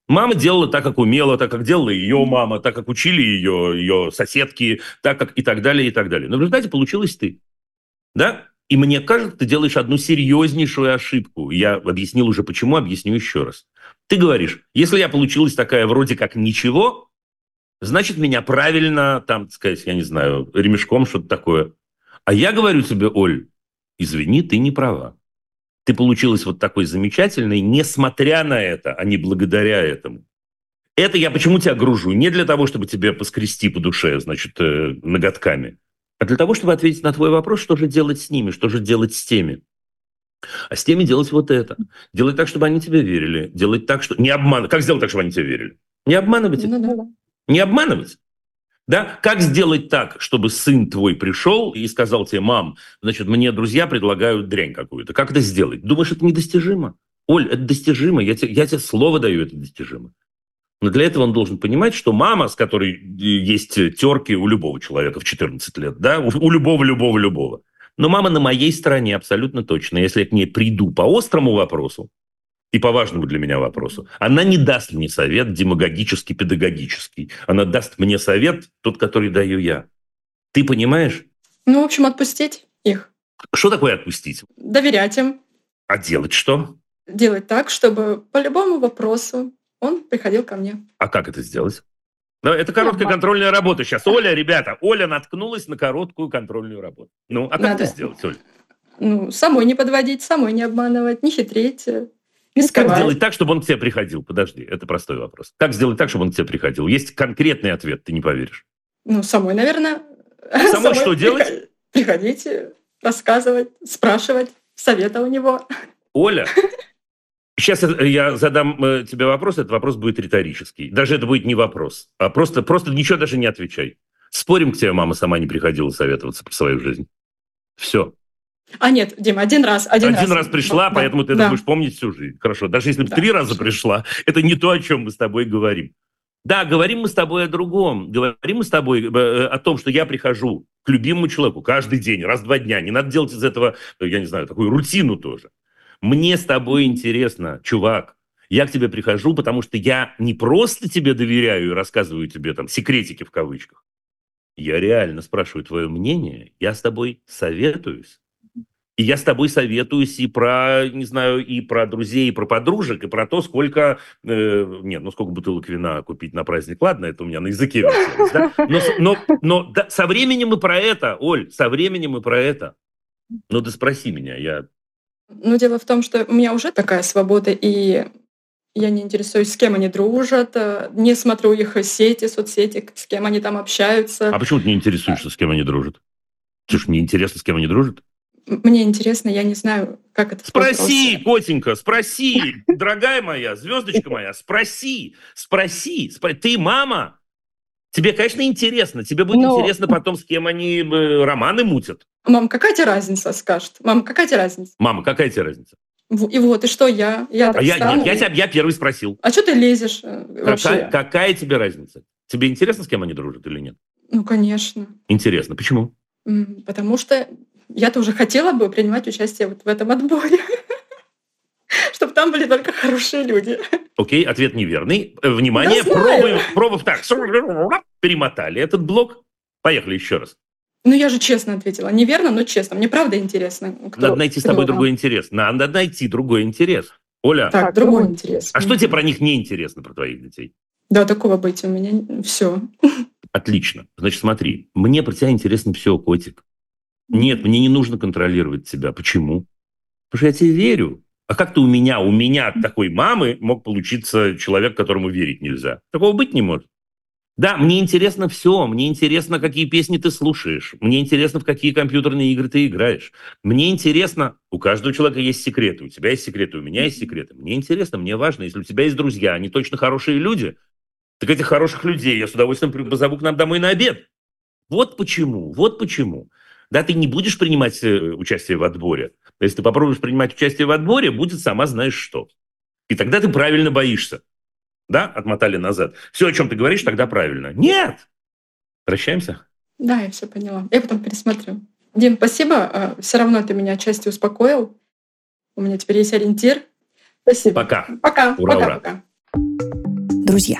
[SPEAKER 2] Мама делала так, как умела, так, как делала ее мама, так, как учили ее, ее соседки, так, как и так далее, и так далее. Но в результате получилось ты. Да? И мне кажется, ты делаешь одну серьезнейшую ошибку. Я объяснил уже почему, объясню еще раз. Ты говоришь, если я получилась такая вроде как ничего, значит, меня правильно, там, так сказать, я не знаю, ремешком что-то такое. А я говорю тебе, Оль, извини, ты не права. Ты получилась вот такой замечательной, несмотря на это, а не благодаря этому. Это я почему тебя гружу? Не для того, чтобы тебе поскрести по душе, значит, э, ноготками, а для того, чтобы ответить на твой вопрос, что же делать с ними, что же делать с теми. А с теми делать вот это. Делать так, чтобы они тебе верили. Делать так, что... Не обманывать. Как сделать так, чтобы они тебе верили? Не обманывать их. Ну, да. Не обманывать. Да? Как сделать так, чтобы сын твой пришел и сказал тебе, мам, значит, мне друзья предлагают дрянь какую-то. Как это сделать? Думаешь, это недостижимо? Оль, это достижимо. Я тебе, я тебе слово даю, это достижимо. Но для этого он должен понимать, что мама, с которой есть терки у любого человека в 14 лет, да, у любого, любого, любого, но мама на моей стороне абсолютно точно. Если я к ней приду по острому вопросу и по важному для меня вопросу, она не даст мне совет демагогический, педагогический. Она даст мне совет, тот, который даю я. Ты понимаешь?
[SPEAKER 4] Ну, в общем, отпустить их.
[SPEAKER 2] Что такое отпустить?
[SPEAKER 4] Доверять им.
[SPEAKER 2] А делать что?
[SPEAKER 4] Делать так, чтобы по любому вопросу он приходил ко мне.
[SPEAKER 2] А как это сделать? Но это короткая контрольная работа сейчас. Оля, ребята, Оля наткнулась на короткую контрольную работу. Ну, а как Надо. это сделать, Оля?
[SPEAKER 4] Ну, самой не подводить, самой не обманывать, не хитрить, не Не
[SPEAKER 2] Как
[SPEAKER 4] скрывать.
[SPEAKER 2] сделать так, чтобы он к тебе приходил? Подожди, это простой вопрос. Как сделать так, чтобы он к тебе приходил? Есть конкретный ответ, ты не поверишь.
[SPEAKER 4] Ну, самой, наверное.
[SPEAKER 2] Самой что делать?
[SPEAKER 4] приход- Приходите, рассказывать, спрашивать, совета у него.
[SPEAKER 2] Оля, сейчас я задам э, тебе вопрос, этот вопрос будет риторический. Даже это будет не вопрос, а просто, просто ничего даже не отвечай. Спорим, к тебе мама сама не приходила советоваться про свою жизнь. Все.
[SPEAKER 4] А нет, Дима, один раз. Один,
[SPEAKER 2] Один, раз, пришла,
[SPEAKER 4] Да,
[SPEAKER 2] поэтому ты
[SPEAKER 4] да.
[SPEAKER 2] это будешь помнить всю жизнь. Хорошо. Даже если бы
[SPEAKER 4] Да.
[SPEAKER 2] три раза пришла, это не то, о чем мы с тобой говорим. Да, говорим мы с тобой о другом. Говорим мы с тобой э, о том, что я прихожу к любимому человеку каждый день, раз в два дня. Не надо делать из этого, э, я не знаю, такую рутину тоже. Мне с тобой интересно, чувак. Я к тебе прихожу, потому что я не просто тебе доверяю и рассказываю тебе там секретики в кавычках. Я реально спрашиваю твое мнение, я с тобой советуюсь. И я с тобой советуюсь и про, не знаю, и про друзей, и про подружек, и про то, сколько, э, нет, ну сколько бутылок вина купить на праздник. Ладно, это у меня на языке да? Но, но, но да, со временем и про это, Оль, со временем и про это. Ну да спроси меня, я...
[SPEAKER 4] Но дело в том, что у меня уже такая свобода, и я не интересуюсь, с кем они дружат, э, не смотрю их сети, соцсети, с кем они там общаются.
[SPEAKER 2] А почему ты не интересуешься, с кем они дружат? Слушай, мне интересно, с кем они дружат.
[SPEAKER 4] Мне интересно, я не знаю, как это
[SPEAKER 2] Спроси,
[SPEAKER 4] вопрос.
[SPEAKER 2] котенька, спроси, дорогая моя, звездочка моя, спроси, спроси, спро- ты мама. Тебе, конечно, интересно. Тебе будет
[SPEAKER 1] Ну-
[SPEAKER 2] интересно потом, с кем они э, романы мутят.
[SPEAKER 4] Мам, какая тебе разница, скажет? Мам, какая тебе разница?
[SPEAKER 2] Мама, какая тебе разница?
[SPEAKER 4] И вот, и что я? Я
[SPEAKER 2] А я, нет, я, тебя, я первый спросил.
[SPEAKER 4] А что ты лезешь э, вообще?
[SPEAKER 2] Какая, какая тебе разница? Тебе интересно, с кем они дружат или нет?
[SPEAKER 4] Ну, конечно.
[SPEAKER 2] Интересно. Почему?
[SPEAKER 4] Потому что я-то уже хотела бы принимать участие вот в этом отборе. Чтобы там были только хорошие люди.
[SPEAKER 2] Окей, ответ неверный. Э, Внимание,
[SPEAKER 4] Да
[SPEAKER 2] пробуем, пробуем. Так, перемотали этот блок. Поехали еще раз.
[SPEAKER 4] Ну, я же честно ответила. Неверно, но честно. Мне правда интересно. кто-
[SPEAKER 2] Надо найти с тобой
[SPEAKER 4] кто.
[SPEAKER 2] другой интерес. Надо найти другой интерес. Оля,
[SPEAKER 4] Так, другой
[SPEAKER 1] другой
[SPEAKER 4] интерес.
[SPEAKER 2] а что тебе про них не интересно, про твоих детей?
[SPEAKER 4] Да, такого быть у меня все.
[SPEAKER 2] Отлично. Значит, смотри, мне про тебя интересно все, котик. Нет, мне не нужно контролировать тебя. Почему? Потому что я тебе верю. А как ты у меня, у меня от такой мамы мог получиться человек, которому верить нельзя? Такого быть не может. Да, мне интересно все. Мне интересно, какие песни ты слушаешь. Мне интересно, в какие компьютерные игры ты играешь. Мне интересно, у каждого человека есть секреты. У тебя есть секреты, у меня есть секреты. Мне интересно, мне важно. Если у тебя есть друзья, они точно хорошие люди, так этих хороших людей я с удовольствием позову к нам домой на обед. Вот почему, вот почему. Да, ты не будешь принимать э, участие в отборе. Если ты попробуешь принимать участие в отборе, будет сама знаешь что. И тогда ты правильно боишься. Да, отмотали назад. Все, о чем ты говоришь, тогда правильно. Нет! Прощаемся?
[SPEAKER 4] Да, я все поняла. Я потом пересмотрю. Дим, спасибо. Все равно ты меня отчасти успокоил. У меня теперь есть ориентир. Спасибо.
[SPEAKER 2] Пока.
[SPEAKER 4] Пока.
[SPEAKER 2] Ура,
[SPEAKER 4] пока,
[SPEAKER 2] ура.
[SPEAKER 4] пока.
[SPEAKER 5] Друзья,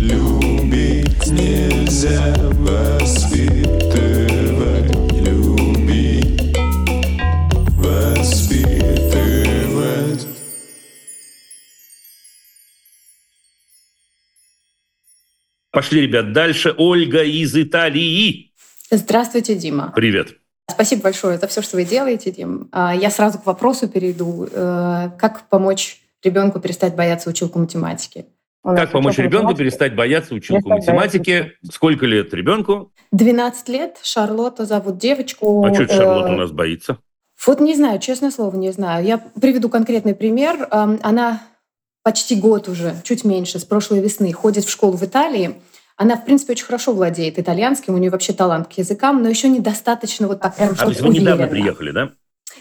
[SPEAKER 3] Любить нельзя воспитывать, любить, воспитывать.
[SPEAKER 2] Пошли, ребят, дальше. Ольга из Италии.
[SPEAKER 6] Здравствуйте, Дима.
[SPEAKER 2] Привет.
[SPEAKER 6] Спасибо большое за все, что вы делаете, Дим. А, Я сразу к вопросу перейду. Э, Как помочь ребенку перестать бояться училку математики?
[SPEAKER 1] У
[SPEAKER 2] Как помочь ребенку перестать бояться училку
[SPEAKER 1] Перестать бояться
[SPEAKER 2] математики? Сколько лет ребенку?
[SPEAKER 6] 12 лет, Шарлотта зовут девочку.
[SPEAKER 2] А что это Шарлотта
[SPEAKER 6] Э,
[SPEAKER 2] у нас боится?
[SPEAKER 6] Вот не знаю, честное слово, не знаю. Я приведу конкретный пример. Она почти год уже, чуть меньше, с прошлой весны ходит в школу в Италии. Она, в принципе, очень хорошо владеет итальянским, у нее вообще талант к языкам, но еще недостаточно вот так прям,
[SPEAKER 2] А, то есть вы недавно приехали, да?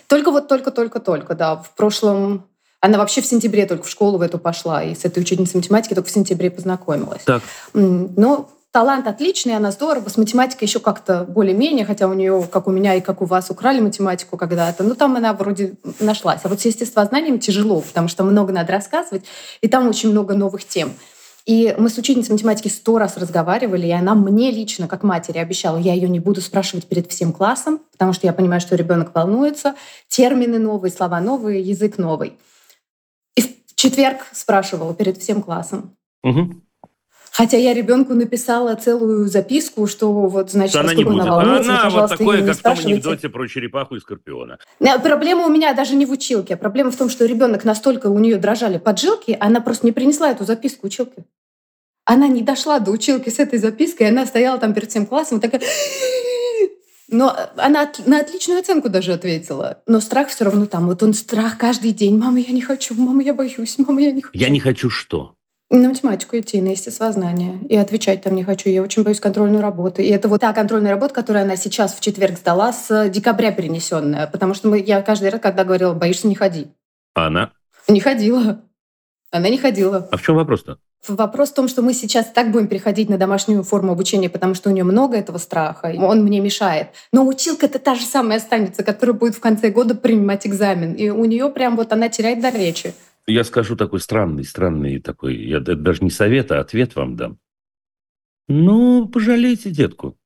[SPEAKER 6] Только вот только-только-только, да. В прошлом... Она вообще в сентябре только в школу в эту пошла, и с этой учительницей математики только в сентябре познакомилась.
[SPEAKER 2] Так.
[SPEAKER 6] Но талант отличный, она здорово, с математикой еще как-то более-менее, хотя у нее, как у меня и как у вас, украли математику когда-то. Ну, там она вроде нашлась. А вот с естествознанием тяжело, потому что много надо рассказывать, и там очень много новых тем. И мы с учительницей математики сто раз разговаривали, и она мне лично, как матери, обещала, я ее не буду спрашивать перед всем классом, потому что я понимаю, что ребенок волнуется, термины новые, слова новые, язык новый. Четверг спрашивала перед всем классом.
[SPEAKER 2] Угу.
[SPEAKER 6] Хотя я ребенку написала целую записку, что вот, значит,
[SPEAKER 2] Что она не будет.
[SPEAKER 6] она волнуется,
[SPEAKER 2] Она вот такое, как в том анекдоте про черепаху и скорпиона.
[SPEAKER 6] Не, Проблема у меня даже не в училке. Проблема в том, что ребенок настолько у нее дрожали поджилки, она просто не принесла эту записку училке. Она не дошла до училки с этой запиской, она стояла там перед всем классом и такая... Но она от- на отличную оценку даже ответила. Но страх все равно там. Вот он страх каждый день. Мама, я не хочу. Мама, я боюсь. Мама, я не хочу.
[SPEAKER 2] Я не хочу что?
[SPEAKER 6] На математику идти, на естествознание. И отвечать там не хочу. Я очень боюсь контрольную работу. И это вот та контрольная работа, которую она сейчас в четверг сдала, с декабря перенесенная. Потому что мы, я каждый раз, когда говорила, боишься, не ходи.
[SPEAKER 2] А она?
[SPEAKER 6] Не ходила. Она не ходила.
[SPEAKER 2] А в чем вопрос-то?
[SPEAKER 6] Вопрос в том, что мы сейчас так будем переходить на домашнюю форму обучения, потому что у нее много этого страха, и он мне мешает. Но училка это та же самая останется, которая будет в конце года принимать экзамен. И у нее прям вот она теряет дар речи.
[SPEAKER 2] Я скажу такой странный, странный такой, я даже не совет, а ответ вам дам. Ну, пожалейте детку.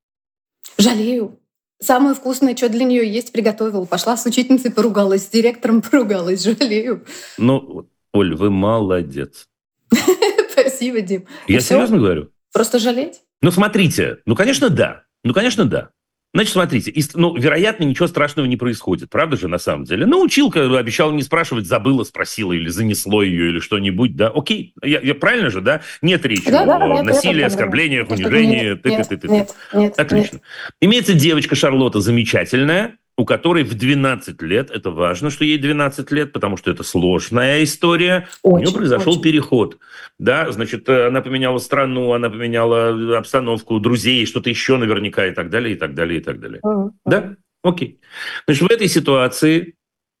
[SPEAKER 6] Жалею. Самое вкусное, что для нее есть, приготовила. Пошла с учительницей, поругалась, с директором поругалась. Жалею.
[SPEAKER 2] Ну, Оль, вы молодец.
[SPEAKER 6] Спасибо, Дим.
[SPEAKER 2] Я
[SPEAKER 6] всё?
[SPEAKER 2] серьезно говорю.
[SPEAKER 6] Просто жалеть?
[SPEAKER 2] Ну, смотрите, ну, конечно, да. Ну, конечно, да. Значит, смотрите, ну, вероятно, ничего страшного не происходит, правда же, на самом деле? Ну, училка обещала не спрашивать, забыла, спросила или занесло ее, или что-нибудь, да? Окей, я, я- правильно же, да? Нет речи
[SPEAKER 6] Да, да,
[SPEAKER 2] о
[SPEAKER 6] нет, я
[SPEAKER 2] насилии, оскорблениях,
[SPEAKER 6] Нет,
[SPEAKER 2] унижении,
[SPEAKER 6] нет,
[SPEAKER 2] ты,
[SPEAKER 6] нет,
[SPEAKER 2] ты, ты, ты.
[SPEAKER 6] нет, нет,
[SPEAKER 2] Отлично. Имеется девочка Шарлотта замечательная, у которой в 12 лет, это важно, что ей 12 лет, потому что это сложная история, у нее
[SPEAKER 6] Очень,
[SPEAKER 2] произошел
[SPEAKER 6] очень.
[SPEAKER 2] переход. Да, значит, э, она поменяла страну, она поменяла обстановку, друзей, что-то еще наверняка и так далее, и так далее, и так далее.
[SPEAKER 6] Мгм.
[SPEAKER 2] Да? Окей. Значит, в этой ситуации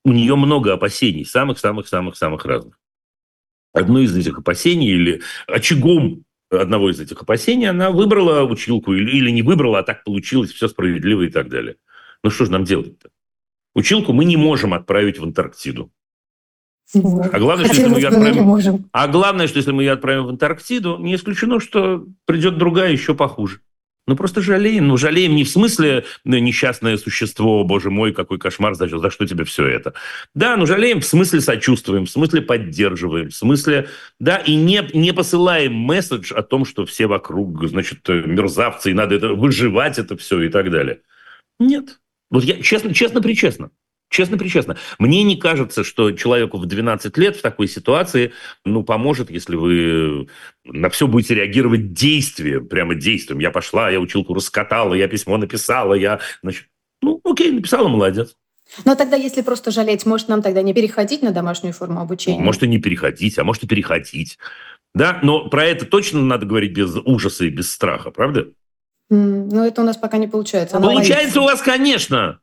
[SPEAKER 2] у нее много опасений, самых-самых-самых-самых разных. Одно из этих опасений или очагом одного из этих опасений она выбрала училку или, или не выбрала, а так получилось, все справедливо и так далее. Ну что же нам делать-то? Училку мы не можем отправить в Антарктиду. А главное, что если мы ее отправим...
[SPEAKER 6] можем.
[SPEAKER 2] А главное, что если мы ее отправим в Антарктиду, не исключено, что придет другая еще похуже. Ну, просто жалеем. Ну, жалеем не в смысле ну, несчастное существо, боже мой, какой кошмар, за, за что тебе все это. Да, ну, жалеем в смысле сочувствуем, в смысле поддерживаем, в смысле, да, и не, не посылаем месседж о том, что все вокруг, значит, мерзавцы, и надо это выживать это все и так далее. Нет. Вот я честно, честно, причестно. Честно, причестно. Мне не кажется, что человеку в 12 лет в такой ситуации ну, поможет, если вы на все будете реагировать действием, прямо действием. Я пошла, я училку раскатала, я письмо написала, я, значит, ну, окей, написала, молодец.
[SPEAKER 6] Но тогда, если просто жалеть, может нам тогда не переходить на домашнюю форму обучения?
[SPEAKER 2] Может и не переходить, а может и переходить. Да, но про это точно надо говорить без ужаса и без страха, правда?
[SPEAKER 6] Ну, это у нас пока не получается. Она
[SPEAKER 2] Получается
[SPEAKER 6] боится.
[SPEAKER 2] у вас, конечно.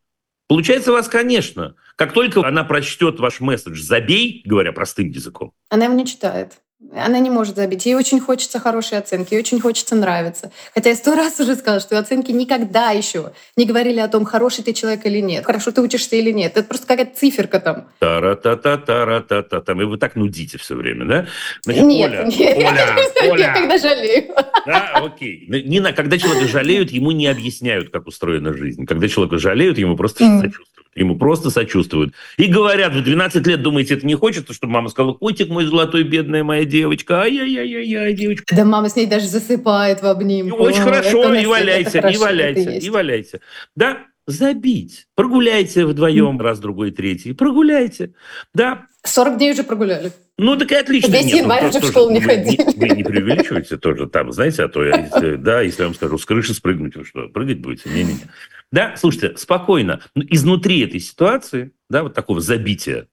[SPEAKER 2] Получается у вас, конечно. Как только она прочтет ваш месседж «забей», говоря простым языком,
[SPEAKER 6] Она его не читает. Она не может забить. Ей очень хочется хорошей оценки, ей очень хочется нравиться. Хотя я сто раз уже сказала, что оценки никогда еще не говорили о том, хороший ты человек или нет, хорошо ты учишься или нет. Это просто какая-то циферка там.
[SPEAKER 2] Тара-та-та-тара-та-та, там, и вы так нудите все время, да? Значит,
[SPEAKER 6] нет,
[SPEAKER 2] Оля,
[SPEAKER 6] нет,
[SPEAKER 2] Оля,
[SPEAKER 6] я
[SPEAKER 2] Оля,
[SPEAKER 6] когда жалею.
[SPEAKER 2] да, окей. Ну, Не на, когда человека жалеют, ему не объясняют, как устроена жизнь. Когда человека жалеют, ему просто
[SPEAKER 6] Мгм.
[SPEAKER 2] сочувствуют. Ему просто сочувствуют. И говорят, в 12 лет думаете, это не хочется, чтобы мама сказала, котик мой золотой, бедная моя девочка, ай-яй-яй-яй, девочка.
[SPEAKER 6] Да мама с ней даже засыпает в обнимку.
[SPEAKER 2] очень хорошо, и валяйте, и
[SPEAKER 6] хорошо, есть.
[SPEAKER 2] и валяйте. Да, забить. Прогуляйте вдвоем раз, другой, третий. Прогуляйте. Да,
[SPEAKER 6] 40 дней уже прогуляли.
[SPEAKER 2] ну, так и отлично.
[SPEAKER 6] Весь
[SPEAKER 2] Нет, ну,
[SPEAKER 6] январь уже в школу не
[SPEAKER 2] вы
[SPEAKER 6] ходили.
[SPEAKER 2] Вы не преувеличиваете тоже там, знаете, а то я, если- да, если я вам скажу, с крыши спрыгнуть, вы что, прыгать будете? Не-не-не. Да, слушайте, спокойно. Ну, Изнутри этой ситуации, да, вот такого забития,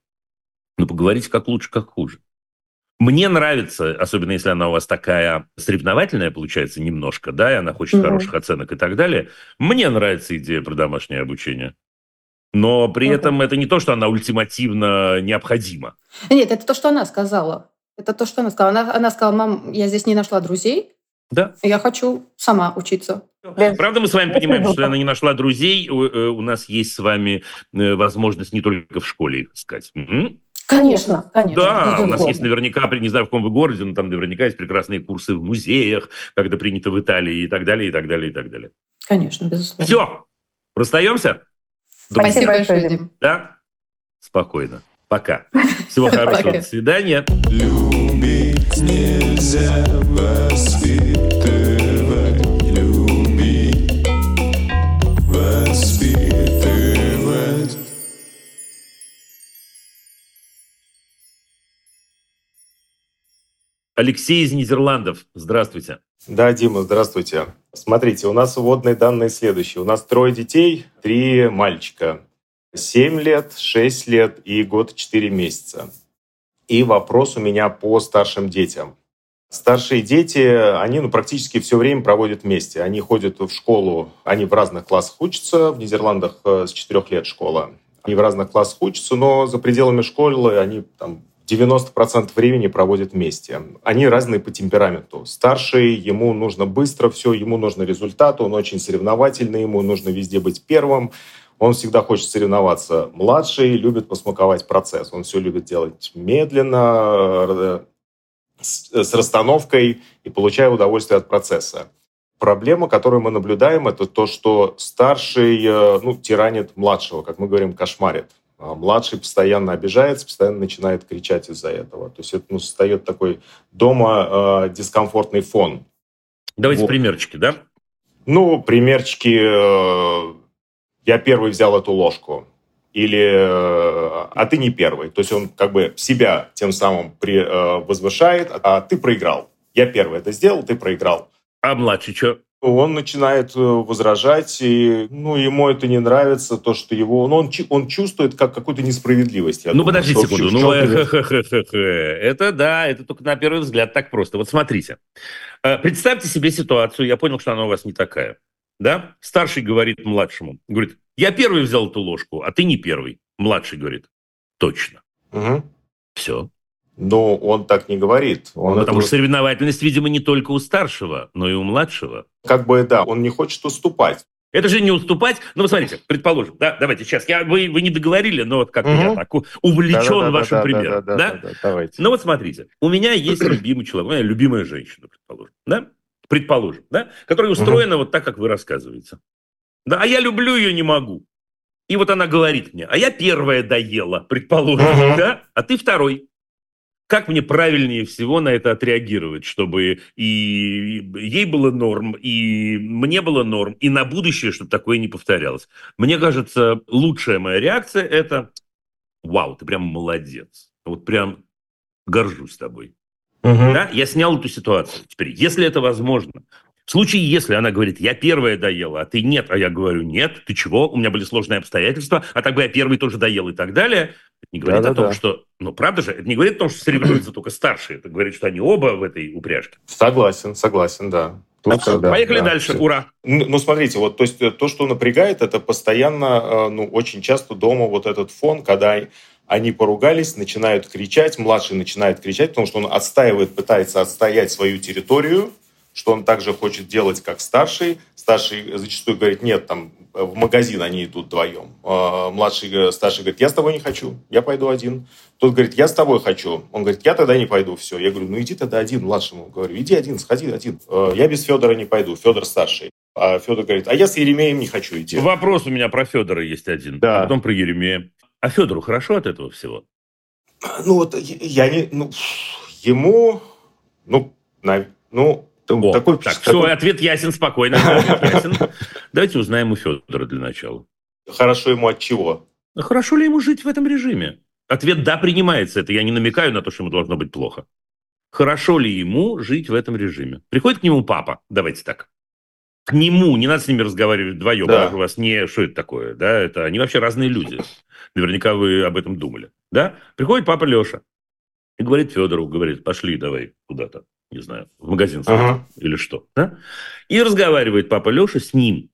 [SPEAKER 2] ну, поговорите как лучше, как хуже. Мне нравится, особенно если она у вас такая соревновательная получается немножко, да, и она хочет
[SPEAKER 6] Мгм.
[SPEAKER 2] хороших оценок и так далее. Мне нравится идея про домашнее обучение. Но при
[SPEAKER 6] Мгм.
[SPEAKER 2] этом это не то, что она ультимативно необходима.
[SPEAKER 6] Нет, это то, что она сказала. Это то, что она сказала. Она, она сказала, мам, я здесь не нашла друзей,
[SPEAKER 2] Да.
[SPEAKER 6] Я хочу сама учиться.
[SPEAKER 2] Правда, мы с вами понимаем, что она не нашла друзей, у, э, у нас есть с вами э, возможность не только в школе искать. М?
[SPEAKER 6] Конечно, конечно.
[SPEAKER 2] Да, у нас есть наверняка, при- не знаю, в каком вы городе, но там наверняка есть прекрасные курсы в музеях, как это принято в Италии и так далее, и так далее, и так далее.
[SPEAKER 6] Конечно, безусловно.
[SPEAKER 2] Все, расстаемся?
[SPEAKER 6] Спасибо большое, Дим.
[SPEAKER 2] Да? Спокойно. Пока. Всего хорошего. До свидания.
[SPEAKER 3] Любить нельзя воспитывать,
[SPEAKER 2] Алексей из Нидерландов. Здравствуйте.
[SPEAKER 7] Да, Дима, здравствуйте. Смотрите, у нас вводные данные следующие. У нас трое детей, три мальчика. Семь лет, шесть лет и год четыре месяца. И вопрос у меня по старшим детям. Старшие дети, они ну, практически все время проводят вместе. Они ходят в школу, они в разных классах учатся. В Нидерландах э, с четырех лет школа. Они в разных классах учатся, но за пределами школы они там 90% времени проводят вместе. Они разные по темпераменту. Старший, ему нужно быстро все, ему нужно результат, он очень соревновательный, ему нужно везде быть первым. Он всегда хочет соревноваться. Младший любит посмаковать процесс. Он все любит делать медленно, э, с расстановкой и получая удовольствие от процесса. Проблема, которую мы наблюдаем, это то, что старший э, ну, тиранит младшего, как мы говорим, кошмарит. А Младший постоянно обижается, постоянно начинает кричать из-за этого. То есть это ну, создает такой дома э, дискомфортный фон.
[SPEAKER 2] Давайте
[SPEAKER 7] Вот.
[SPEAKER 2] примерчики, да?
[SPEAKER 7] Ну, примерчики э, «я первый взял эту ложку» или э, «а ты не первый». То есть он как бы себя тем самым при, э, возвышает, а ты проиграл. Я первый это сделал, ты проиграл.
[SPEAKER 2] А младший что?
[SPEAKER 7] Он начинает э, возражать, и ну, ему это не нравится, то, что его... Ну, он, он чувствует как какую-то несправедливость.
[SPEAKER 2] Ну,
[SPEAKER 7] думаю,
[SPEAKER 2] подожди секунду. Ну, э, это да, это только на первый взгляд так просто. Вот смотрите. Э, Представьте себе ситуацию, я понял, что она у вас не такая. Да? Старший говорит младшему, говорит, я первый взял эту ложку, а ты не первый. Младший говорит, точно.
[SPEAKER 7] Мгм.
[SPEAKER 2] Все.
[SPEAKER 7] Но он так не говорит. Он
[SPEAKER 2] Потому
[SPEAKER 7] это-
[SPEAKER 2] что соревновательность, видимо, не только у старшего, но и у младшего.
[SPEAKER 7] Как бы, да, он не хочет уступать.
[SPEAKER 2] Это же не уступать. Ну, вот смотрите, предположим, да, давайте сейчас. Я, вы, вы не договорили, но вот как-то я
[SPEAKER 7] Мгм.
[SPEAKER 2] так увлечен вашим примером. Да,
[SPEAKER 7] Давайте.
[SPEAKER 2] Ну вот смотрите, у меня есть любимый человек, меня любимая женщина, предположим, да? Предположим, да? Которая устроена вот так, как вы рассказываете. Да, а я люблю ее, не могу. И вот она говорит мне, а я первая доела, предположим,
[SPEAKER 7] Мгм.
[SPEAKER 2] да? А ты второй. Как мне правильнее всего на это отреагировать, чтобы и ей было норм, и мне было норм, и на будущее, чтобы такое не повторялось? Мне кажется, лучшая моя реакция – это «Вау, ты прям молодец». Вот прям горжусь тобой.
[SPEAKER 7] Мгм.
[SPEAKER 2] Да? Я снял эту ситуацию. Теперь, если это возможно, в случае, если она говорит, я первая доела, а ты нет, а я говорю, нет, ты чего, у меня были сложные обстоятельства, а так бы я первый тоже доел и так далее, это не говорит о том,
[SPEAKER 7] Да-да-да.
[SPEAKER 2] что, ну правда же, это не говорит о том, что соревнуются только старшие, это говорит, что они оба в этой упряжке.
[SPEAKER 7] Согласен, согласен, да. Тут, да,
[SPEAKER 2] Поехали
[SPEAKER 7] да,
[SPEAKER 2] дальше,
[SPEAKER 7] всё.
[SPEAKER 2] ура.
[SPEAKER 7] Ну, ну, смотрите, вот, то есть э, то, что напрягает, это постоянно, э, ну, очень часто дома вот этот фон, когда они поругались, начинают кричать, младший начинает кричать, потому что он отстаивает, пытается отстоять свою территорию, что он также хочет делать, как старший. Старший зачастую говорит, нет, там, в магазин они идут вдвоем. А Младший, старший говорит, я с тобой не хочу, я пойду один. Тот говорит, я с тобой хочу. Он говорит, я тогда не пойду, все. Я говорю, ну иди тогда один, младшему. Говорю, иди один, сходи один. «Э, Я без Федора не пойду, Федор старший. А Федор говорит, а я с Еремеем не хочу идти.
[SPEAKER 2] Вопрос у меня про Федора есть один,
[SPEAKER 7] Да.
[SPEAKER 2] а потом про Еремея. А Федору хорошо от этого всего?
[SPEAKER 7] Ну вот я я не, ну ему, ну, на- ну
[SPEAKER 2] О,
[SPEAKER 7] такой,
[SPEAKER 2] так,
[SPEAKER 7] такой-
[SPEAKER 2] все, ответ ясен, спокойно. ясен. Давайте узнаем у Федора для начала.
[SPEAKER 7] хорошо ему от чего?
[SPEAKER 2] А Хорошо ли ему жить в этом режиме? Ответ «да» принимается. Это я не намекаю на то, что ему должно быть плохо. Хорошо ли ему жить в этом режиме? Приходит к нему папа, давайте так. К нему, не надо с ними разговаривать вдвоем,
[SPEAKER 7] Да.
[SPEAKER 2] у вас не... Что это такое? Да, это они вообще разные люди. Наверняка вы об этом думали. Да? Приходит папа Леша и говорит Федору, говорит, пошли давай куда-то, не знаю, в магазин
[SPEAKER 7] Ага.
[SPEAKER 2] или что. Да? И разговаривает папа Леша с ним,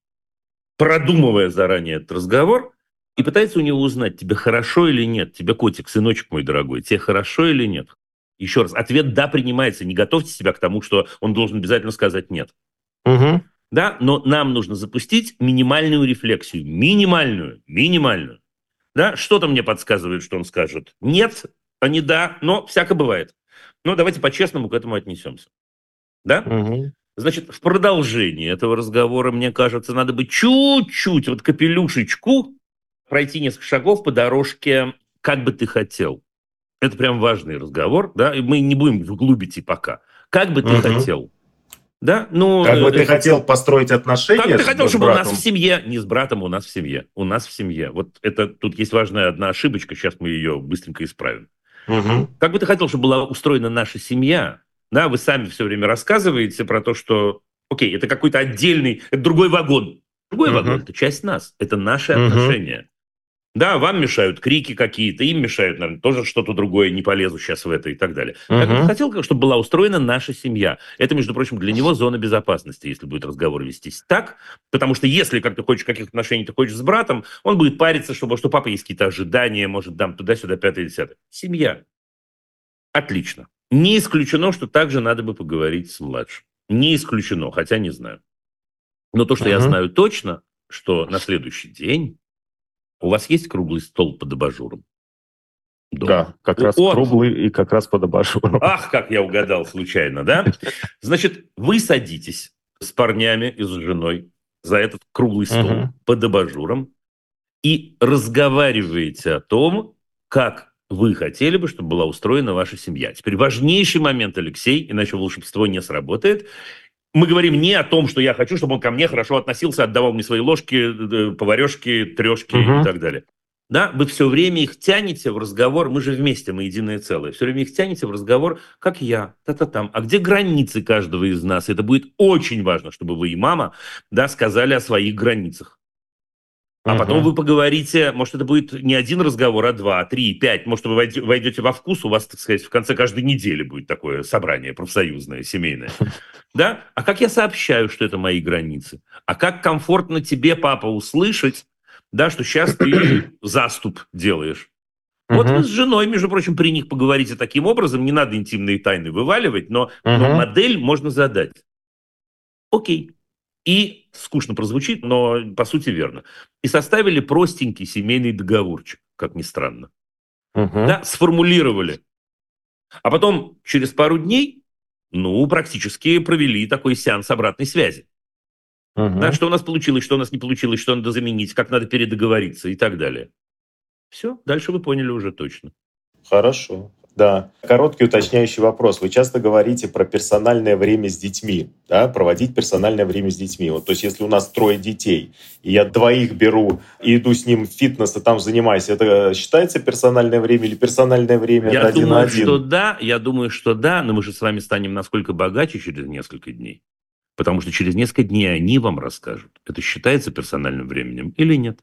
[SPEAKER 2] продумывая заранее этот разговор, и пытается у него узнать, тебе хорошо или нет, тебе котик, сыночек мой дорогой, тебе хорошо или нет. Еще раз, ответ «да» принимается. Не готовьте себя к тому, что он должен обязательно сказать «нет».
[SPEAKER 7] Мгм.
[SPEAKER 2] Да, но нам нужно запустить минимальную рефлексию. Минимальную, минимальную. Да, что-то мне подсказывает, что он скажет «нет», а не «да», но всяко бывает. Но давайте по-честному к этому отнесемся. Да?
[SPEAKER 7] Мгм.
[SPEAKER 2] Значит, в продолжении этого разговора, мне кажется, надо бы чуть-чуть, вот капелюшечку, пройти несколько шагов по дорожке «как бы ты хотел». Это прям важный разговор, да, и мы не будем вглубь идти пока. Как бы ты
[SPEAKER 7] Мгм.
[SPEAKER 2] хотел? Да, ну...
[SPEAKER 7] Как бы
[SPEAKER 2] э,
[SPEAKER 7] ты хотел построить отношения
[SPEAKER 2] как бы ты хотел, чтобы у нас
[SPEAKER 7] братом?
[SPEAKER 2] в семье, не с братом, у нас в семье, у нас в семье. Вот это тут есть важная одна ошибочка, сейчас мы ее быстренько исправим.
[SPEAKER 7] Мгм.
[SPEAKER 2] Как бы ты хотел, чтобы была устроена наша семья? Да, вы сами все время рассказываете про то, что, окей, это какой-то отдельный, это другой вагон. Другой
[SPEAKER 7] Мгм.
[SPEAKER 2] вагон – это часть нас, это наши
[SPEAKER 7] Мгм.
[SPEAKER 2] отношения. Да, вам мешают крики какие-то, им мешают, наверное, тоже что-то другое, не полезу сейчас в это и так далее. Бы ты
[SPEAKER 7] Мгм.
[SPEAKER 2] хотел, чтобы была устроена наша семья? Это, между прочим, для него зона безопасности, если будет разговор вестись так. Потому что если, как ты хочешь, каких отношений ты хочешь с братом, он будет париться, чтобы, что папа есть какие-то ожидания, может, дам туда-сюда, пятое, десятое. Семья. Отлично. Не исключено, что также надо бы поговорить с младшим. Не исключено, хотя не знаю. Но то, что я
[SPEAKER 7] Мгм.
[SPEAKER 2] знаю точно, что на следующий день у вас есть круглый стол под абажуром? Дома?
[SPEAKER 7] Да, как раз
[SPEAKER 2] Вот.
[SPEAKER 7] круглый и как раз под абажуром.
[SPEAKER 2] Ах, как я угадал случайно, да? Значит, вы садитесь с парнями и с женой за этот круглый стол
[SPEAKER 7] Мгм.
[SPEAKER 2] под абажуром и разговариваете о том, как вы хотели бы, чтобы была устроена ваша семья. Теперь важнейший момент, Алексей, иначе волшебство не сработает. Мы говорим не о том, что я хочу, чтобы он ко мне хорошо относился, отдавал мне свои ложки, э, поварешки, трешки
[SPEAKER 7] Мгм.
[SPEAKER 2] и так далее. Да, вы все время их тянете в разговор, мы же вместе, мы единое целое, все время их тянете в разговор, как я, та-та-там. А где границы каждого из нас? Это будет очень важно, чтобы вы и мама, да, сказали о своих границах. А
[SPEAKER 7] Мгм.
[SPEAKER 2] потом вы поговорите, может, это будет не один разговор, а два, три, пять. Может, вы войдете, во вкус, у вас, так сказать, в конце каждой недели будет такое собрание профсоюзное, семейное. Да? А как я сообщаю, что это мои границы? А как комфортно тебе, папа, услышать, да, что сейчас ты заступ делаешь? Вот
[SPEAKER 7] Мгм.
[SPEAKER 2] вы с женой, между прочим, при них поговорите таким образом. Не надо интимные тайны вываливать, но, но
[SPEAKER 7] Мгм.
[SPEAKER 2] модель можно задать. Окей. И скучно прозвучит, но по сути верно. И составили простенький семейный договорчик, как ни странно.
[SPEAKER 7] Мгм.
[SPEAKER 2] Да, сформулировали. А потом через пару дней, ну, практически провели такой сеанс обратной связи.
[SPEAKER 7] Мгм.
[SPEAKER 2] Да, что у нас получилось, что у нас не получилось, что надо заменить, как надо передоговориться и так далее. Все, дальше вы поняли уже точно.
[SPEAKER 7] Хорошо. Да. Короткий уточняющий вопрос. Вы часто говорите про персональное время с детьми, да, проводить персональное время с детьми. Вот, то есть, если у нас трое детей, и я двоих беру и иду с ним в фитнес, и там занимаюсь, это считается персональное время или персональное время
[SPEAKER 2] Я
[SPEAKER 7] один на
[SPEAKER 2] думаю,
[SPEAKER 7] один?
[SPEAKER 2] что да, я думаю, что да, но мы же с вами станем насколько богаче через несколько дней. Потому что через несколько дней они вам расскажут, это считается персональным временем или нет.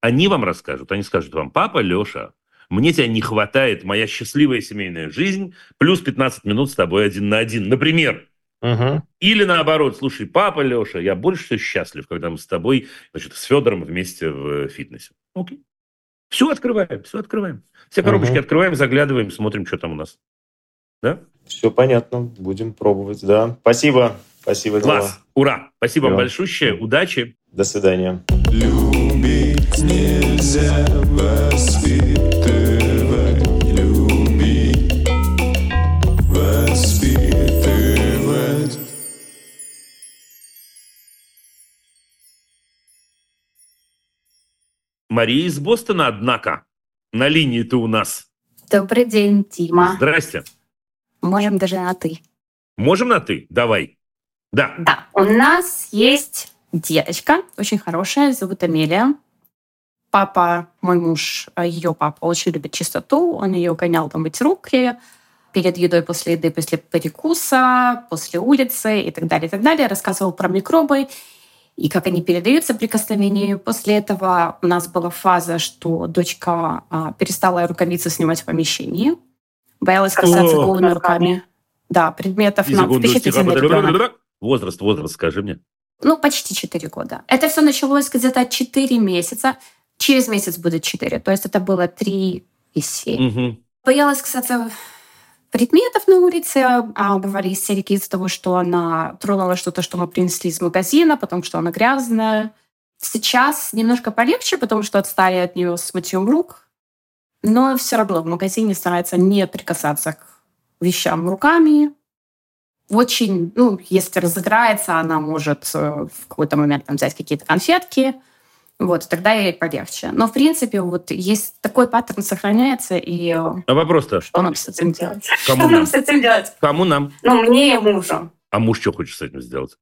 [SPEAKER 2] Они вам расскажут, они скажут вам, папа Леша, мне тебя не хватает, моя счастливая семейная жизнь, плюс 15 минут с тобой один на один, например.
[SPEAKER 7] Мгм.
[SPEAKER 2] Или наоборот, слушай, папа Леша, я больше всего счастлив, когда мы с тобой, значит, с Федором вместе в фитнесе. Окей. Все открываем, все открываем. Все коробочки
[SPEAKER 7] Мгм.
[SPEAKER 2] открываем, заглядываем, смотрим, что там у нас. Да?
[SPEAKER 7] Все понятно. Будем пробовать, да. Спасибо. Спасибо.
[SPEAKER 2] Класс. Ура. Спасибо вам
[SPEAKER 7] Да.
[SPEAKER 2] большущее. Удачи.
[SPEAKER 7] До свидания.
[SPEAKER 3] Любить нельзя воспитывать, любить, воспитывать.
[SPEAKER 2] Мария из Бостона, однако. На линии ты у нас.
[SPEAKER 8] Добрый день, Дима.
[SPEAKER 2] Здрасте.
[SPEAKER 8] Можем даже на «ты».
[SPEAKER 2] Можем на ты? Давай. Да.
[SPEAKER 8] Да, у нас есть деточка, очень хорошая, зовут Амелия. Папа, мой муж, ее папа очень любит чистоту, он ее гонял помыть руки перед едой, после еды, после перекуса, после улицы и так далее, и так далее. Рассказывал про микробы и как они передаются прикосновению. После этого у нас была фаза, что дочка а, перестала рукавицы снимать в помещении, боялась касаться голыми руками. Да, предметов на впечатлительный.
[SPEAKER 2] Возраст, возраст, скажи мне.
[SPEAKER 8] Ну, почти 4 года. Это все началось где-то 4 месяца. Через месяц будет 4. То есть это было 3 и 7.
[SPEAKER 2] Мгм.
[SPEAKER 8] Боялась касаться предметов на улице, а бывали истерики из-за того, что она тронула что-то, что мы принесли из магазина, потом что она грязная. Сейчас немножко полегче, потому что отстали от нее с мытьем рук, но все равно в магазине старается не прикасаться к вещам руками. Очень, ну, если разыграется, она может э, в какой-то момент там, взять какие-то конфетки, вот, тогда ей полегче. Но, в принципе, вот есть такой паттерн сохраняется, и... э,
[SPEAKER 2] А вопрос-то?
[SPEAKER 8] Что нам с этим делать?
[SPEAKER 2] Кому
[SPEAKER 8] что
[SPEAKER 2] нам?
[SPEAKER 8] нам с этим делать?
[SPEAKER 2] Кому нам?
[SPEAKER 8] Ну, мне и мужу.
[SPEAKER 2] А муж что хочет с этим сделать?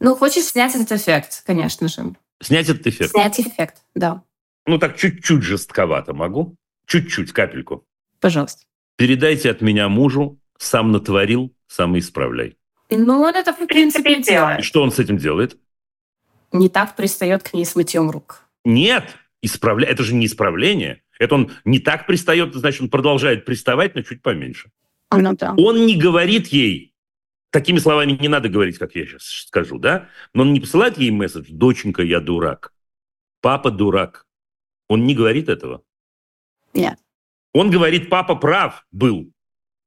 [SPEAKER 8] Ну, хочешь снять этот эффект, конечно же.
[SPEAKER 2] Снять этот эффект?
[SPEAKER 8] Снять эффект, да.
[SPEAKER 2] Ну, так чуть-чуть жестковато могу. Чуть-чуть, капельку.
[SPEAKER 8] Пожалуйста.
[SPEAKER 2] Передайте от меня мужу, сам натворил, сам и исправляй.
[SPEAKER 8] Ну, он это, в принципе, и
[SPEAKER 2] И
[SPEAKER 8] делает.
[SPEAKER 2] что он с этим делает?
[SPEAKER 8] Не так пристает к ней с мытьем рук.
[SPEAKER 2] Нет, исправля... это же не исправление. Это он не так пристает, значит, он продолжает приставать, но чуть поменьше.
[SPEAKER 8] Ну, да.
[SPEAKER 2] Он не говорит ей, такими словами не надо говорить, как я сейчас скажу, да? Но он не посылает ей месседж «доченька, я дурак», «папа дурак». Он не говорит этого.
[SPEAKER 8] Нет.
[SPEAKER 2] Он говорит «папа прав был».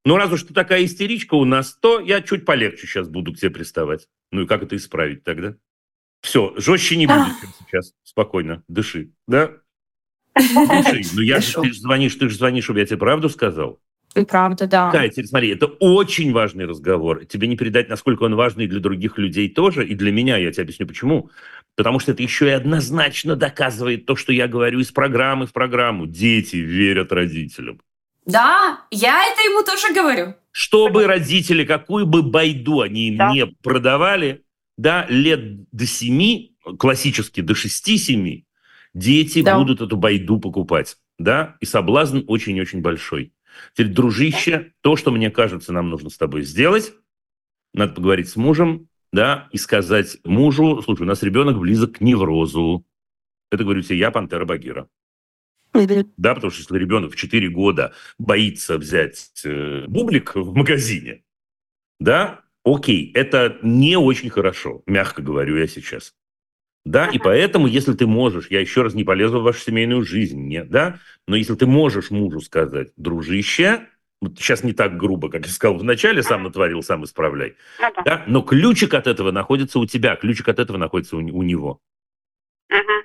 [SPEAKER 2] Ну, раз уж ты такая истеричка у нас, то я чуть полегче сейчас буду к тебе приставать. Ну и как это исправить тогда? Все, жестче не будет, чем сейчас. Спокойно, дыши. Да? Дыши. Ну я же, ты же звонишь, ты же звонишь, чтобы я тебе правду сказал.
[SPEAKER 8] Правда, да.
[SPEAKER 2] Катя, смотри, это очень важный разговор. Тебе не передать, насколько он важный для других людей тоже, и для меня. Я тебе объясню, почему. Потому что это еще и однозначно доказывает то, что я говорю из программы в программу. Дети верят родителям.
[SPEAKER 8] Да, я это ему тоже говорю.
[SPEAKER 2] Чтобы родители, какую бы байду они им
[SPEAKER 8] Да.
[SPEAKER 2] не продавали, да, лет до семи, классически до шести-семи, дети
[SPEAKER 8] Да.
[SPEAKER 2] будут эту байду покупать. Да, и соблазн очень-очень большой. Теперь, дружище, то, что мне кажется, нам нужно с тобой сделать, надо поговорить с мужем, да, и сказать мужу, слушай, у нас ребенок близок к неврозу. Это говорю тебе я, Пантера Багира. Да, потому что если ребенок в 4 года боится взять э, бублик в магазине, да, окей, это не очень хорошо, мягко говорю я сейчас. Да, и поэтому, если ты можешь, я еще раз не полезу в вашу семейную жизнь, нет, да, но если ты можешь мужу сказать, дружище, вот сейчас не так грубо, как я сказал вначале, сам натворил, сам исправляй, да, но ключик от этого находится у тебя, ключик от этого находится у, у него.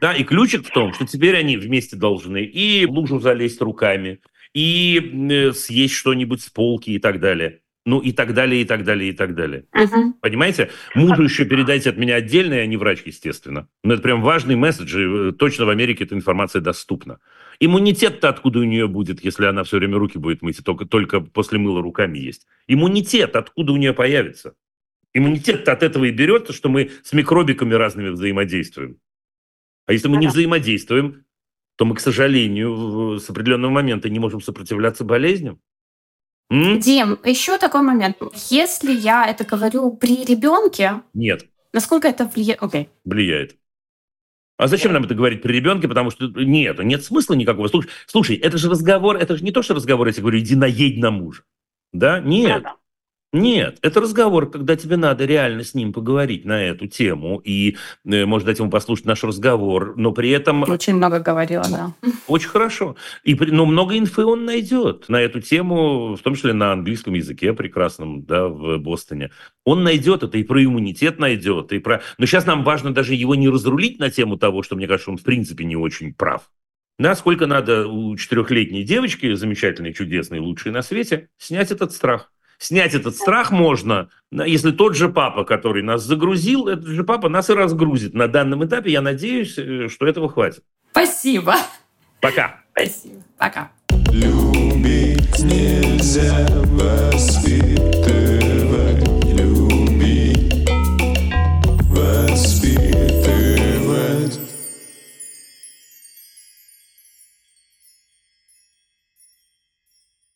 [SPEAKER 2] Да, и ключик в том, что теперь они вместе должны и в лужу залезть руками, и э, съесть что-нибудь с полки и так далее. Ну и так далее, и так далее, и так далее.
[SPEAKER 8] Мгм.
[SPEAKER 2] Понимаете? Мужу еще передайте от меня отдельно, я не врач, естественно. Но это прям важный месседж, и э, точно в Америке эта информация доступна. Иммунитет-то откуда у нее будет, если она все время руки будет мыть, и только, только после мыла руками есть? Иммунитет откуда у нее появится? Иммунитет-то от этого и берется, что мы с микробиками разными взаимодействуем. А если мы не взаимодействуем, то мы, к сожалению, с определенного момента не можем сопротивляться болезням. М?
[SPEAKER 8] Дим, еще такой момент. Если я это говорю при ребенке,
[SPEAKER 2] Нет.
[SPEAKER 8] насколько это влияет? Окей.
[SPEAKER 2] влияет. А зачем нам это говорить при ребенке? Потому что нет, нет смысла никакого. Слушай, слушай, это же разговор, это же не то, что разговор, тебе говорю, иди наедь на мужа. Да? Нет. Нет, это разговор, когда тебе надо реально с ним поговорить на эту тему и, э, может, дать ему послушать наш разговор, но при этом
[SPEAKER 8] Очень много говорила, да.
[SPEAKER 2] очень хорошо. И, но много инфы он найдет на эту тему, в том числе на английском языке прекрасном, да, в Бостоне. Он найдет это и про иммунитет найдет, и про... Но сейчас нам важно даже его не разрулить на тему того, что, мне кажется, он в принципе не очень прав. Да, сколько надо у четырехлетней девочки, замечательной, чудесной, лучшей на свете, снять этот страх. Снять этот страх можно, если тот же папа, который нас загрузил, этот же папа нас и разгрузит. На данном этапе я надеюсь, э, что этого хватит.
[SPEAKER 8] Спасибо.
[SPEAKER 2] Пока.
[SPEAKER 8] Спасибо. Пока.
[SPEAKER 3] Любить нельзя воспитывать, любить, воспитывать.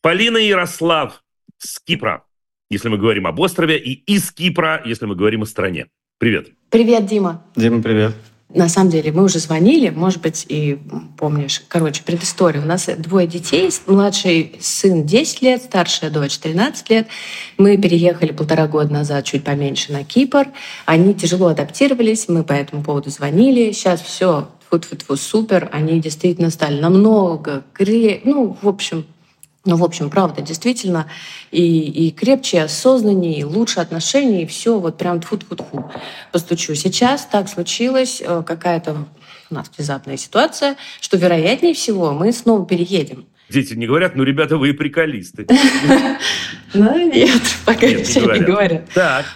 [SPEAKER 2] Полина Ярослав с Кипра, если мы говорим об острове, и из Кипра, если мы говорим о стране. Привет.
[SPEAKER 6] Привет, Дима.
[SPEAKER 9] Дима, привет.
[SPEAKER 6] На самом деле, мы уже звонили, может быть, и помнишь. Короче, предыстория. У нас двое детей. Младший сын 10 лет, старшая дочь 13 лет. Мы переехали полтора года назад, чуть поменьше, на Кипр. Они тяжело адаптировались, мы по этому поводу звонили. Сейчас все фу фу супер. Они действительно стали намного. Ну, в общем,
[SPEAKER 9] Ну, в общем, правда, действительно, и, и крепче, и осознаннее, и лучше отношения, и все, вот прям тфу тфу тфу постучу. Сейчас так случилось, э, какая-то у нас внезапная ситуация, что, вероятнее всего, мы снова переедем.
[SPEAKER 2] Дети не говорят, ну, ребята, вы и приколисты.
[SPEAKER 9] Ну, нет, пока
[SPEAKER 2] Нет, не говорят.